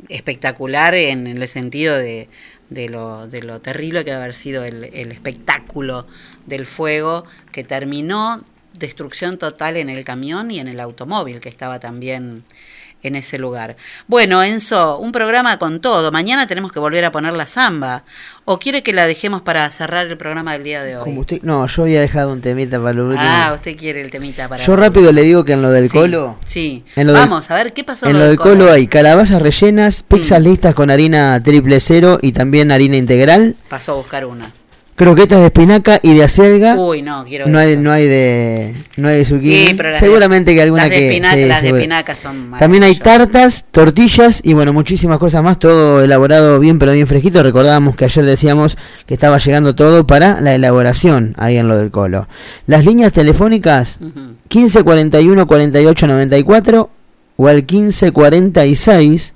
A: espectacular en el sentido de, de, lo, de lo terrible que debe haber sido el, el espectáculo del fuego que terminó destrucción total en el camión y en el automóvil que estaba también en ese lugar. Bueno, Enzo, un programa con todo. Mañana tenemos que volver a poner la samba. ¿O quiere que la dejemos para cerrar el programa del día de hoy?
B: Como usted, no, yo había dejado un temita para lo último.
A: Ah, usted quiere el temita para...
B: Yo rápido le digo que en lo del
A: Sí,
B: colo.
A: Sí.
B: En lo del-
A: Vamos, a ver, ¿qué pasó
B: En
A: lo
B: lo del
A: colo?
B: colo hay calabazas rellenas, pizzas listas con harina triple cero y también harina integral,
A: Pasó a buscar una.
B: Croquetas de espinaca y de acelga.
A: Uy, no, quiero
B: no hay, no hay de no hay de zucchini.
A: Sí, pero
B: Seguramente
A: de-
B: que alguna
A: las de
B: que
A: espinaca,
B: sí,
A: las de espinaca son
B: También hay tartas, tortillas y bueno, muchísimas cosas más, todo elaborado bien pero bien fresquito. Recordábamos que ayer decíamos que estaba llegando todo para la elaboración ahí en lo del colo. Las líneas telefónicas 15 41 48 94 o al 15 46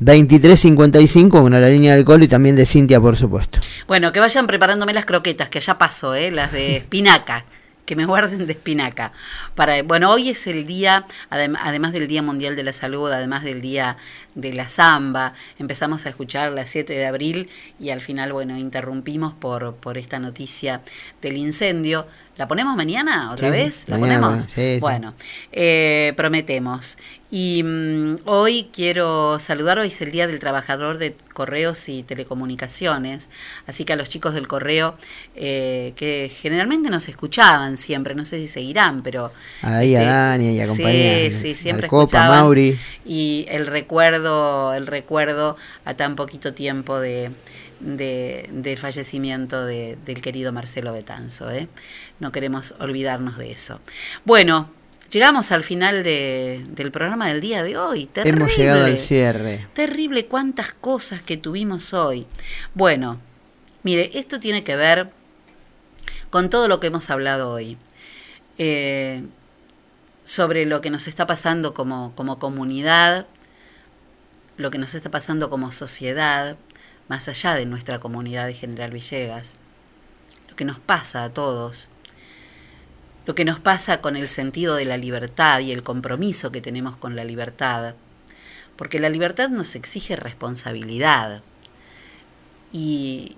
B: 23 55, bueno, la línea del colo y también de Cintia, por supuesto.
A: Bueno, que vayan preparándome las croquetas, que ya pasó, ¿eh? las de espinaca, que me guarden de espinaca. Para, bueno, hoy es el día, adem- además del Día Mundial de la Salud, además del Día de la Zamba, empezamos a escuchar las 7 de abril y al final, bueno, interrumpimos por, por esta noticia del incendio. ¿La ponemos mañana otra
B: Sí,
A: vez? ¿La
B: mañana,
A: ponemos?
B: sí, sí.
A: Bueno, eh, prometemos. Y mm, hoy quiero saludar, hoy es el Día del Trabajador de Correos y Telecomunicaciones, así que a los chicos del correo eh, que generalmente nos escuchaban siempre, no sé si seguirán, pero...
B: Ahí a Dani y a
A: sí,
B: compañía.
A: sí, siempre
B: Al Copa,
A: escuchaban.
B: Mauri.
A: Y el recuerdo, el recuerdo a tan poquito tiempo de, de- del fallecimiento de- del querido Marcelo Betanzo. ¿eh? No queremos olvidarnos de eso. Bueno, llegamos al final de- del programa del día de hoy. Terrible.
B: Hemos llegado al cierre.
A: Terrible cuántas cosas que tuvimos hoy. Bueno, mire, esto tiene que ver con todo lo que hemos hablado hoy. Eh, sobre lo que nos está pasando como, como comunidad, lo que nos está pasando como sociedad, más allá de nuestra comunidad de General Villegas, lo que nos pasa a todos, lo que nos pasa con el sentido de la libertad y el compromiso que tenemos con la libertad, porque la libertad nos exige responsabilidad. Y,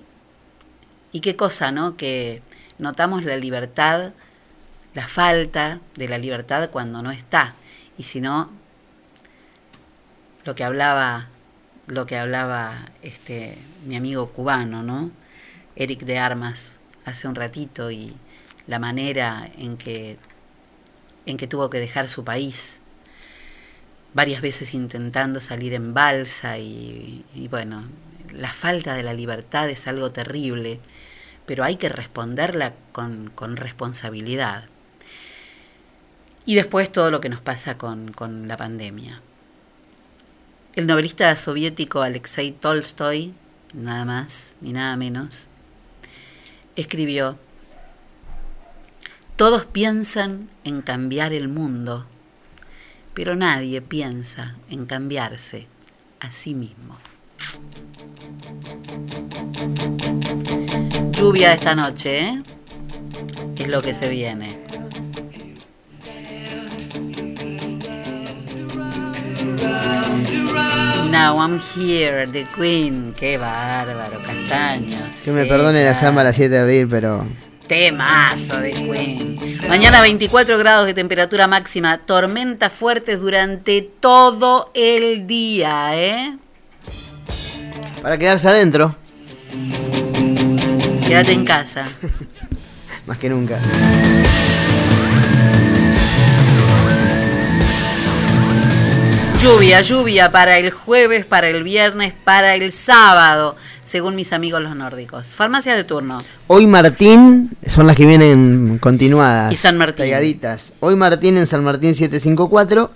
A: y qué cosa, ¿no? Que notamos la libertad, la falta de la libertad cuando no está. Y si no, lo que hablaba, lo que hablaba este mi amigo cubano, ¿no? Eric de Armas hace un ratito y la manera en que en que tuvo que dejar su país varias veces intentando salir en balsa y, bueno, la falta de la libertad es algo terrible, pero hay que responderla con, con responsabilidad. Y después todo lo que nos pasa con, con la pandemia. El novelista soviético Alexei Tolstoy, nada más ni nada menos, escribió, Todos piensan en cambiar el mundo, pero nadie piensa en cambiarse a sí mismo. Lluvia esta noche, ¿eh? Es lo que se viene. Now I'm here, The Queen. Qué bárbaro, castaños.
B: Que me perdone la samba a las 7 de abril, pero
A: Temazo de Queen. Mañana 24 grados de temperatura máxima, tormentas fuertes durante todo el día, ¿eh?
B: Para quedarse adentro,
A: Quédate en casa.
B: más que nunca.
A: Lluvia, lluvia para el jueves, para el viernes, para el sábado, según mis amigos los nórdicos. Farmacia de turno.
B: Hoy Martín son las que vienen continuadas.
A: Y San Martín.
B: Pegaditas. Hoy Martín en San Martín 754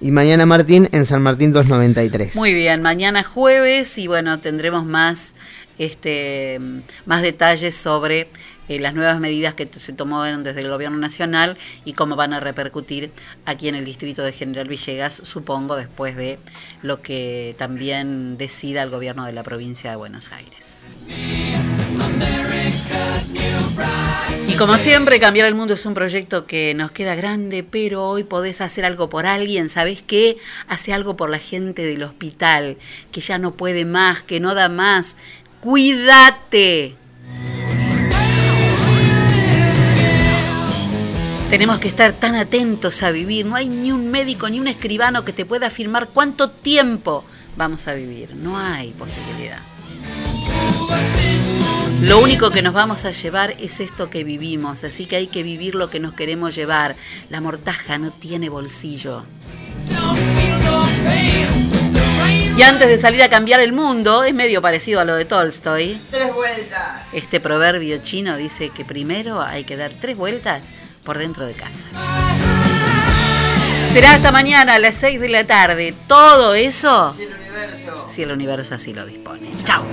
B: y mañana Martín en San Martín 293.
A: Muy bien, mañana jueves y bueno, tendremos más este más detalles sobre eh, las nuevas medidas que se tomaron desde el gobierno nacional y cómo van a repercutir aquí en el distrito de General Villegas, supongo después de lo que también decida el gobierno de la provincia de Buenos Aires. Y como siempre, cambiar el mundo es un proyecto que nos queda grande, pero hoy podés hacer algo por alguien, ¿sabés qué? Hace algo por la gente del hospital, que ya no puede más, que no da más. Cuídate. Tenemos que estar tan atentos a vivir. No hay ni un médico ni un escribano que te pueda afirmar cuánto tiempo vamos a vivir. No hay posibilidad. Lo único que nos vamos a llevar es esto que vivimos, así que hay que vivir lo que nos queremos llevar. La mortaja no tiene bolsillo. Y antes de salir a cambiar el mundo, es medio parecido a lo de Tolstoy.
B: Tres vueltas.
A: Este proverbio chino dice que primero hay que dar tres vueltas por dentro de casa. Será hasta mañana a las 6 de la tarde. Todo eso, si el universo así lo dispone. Chao.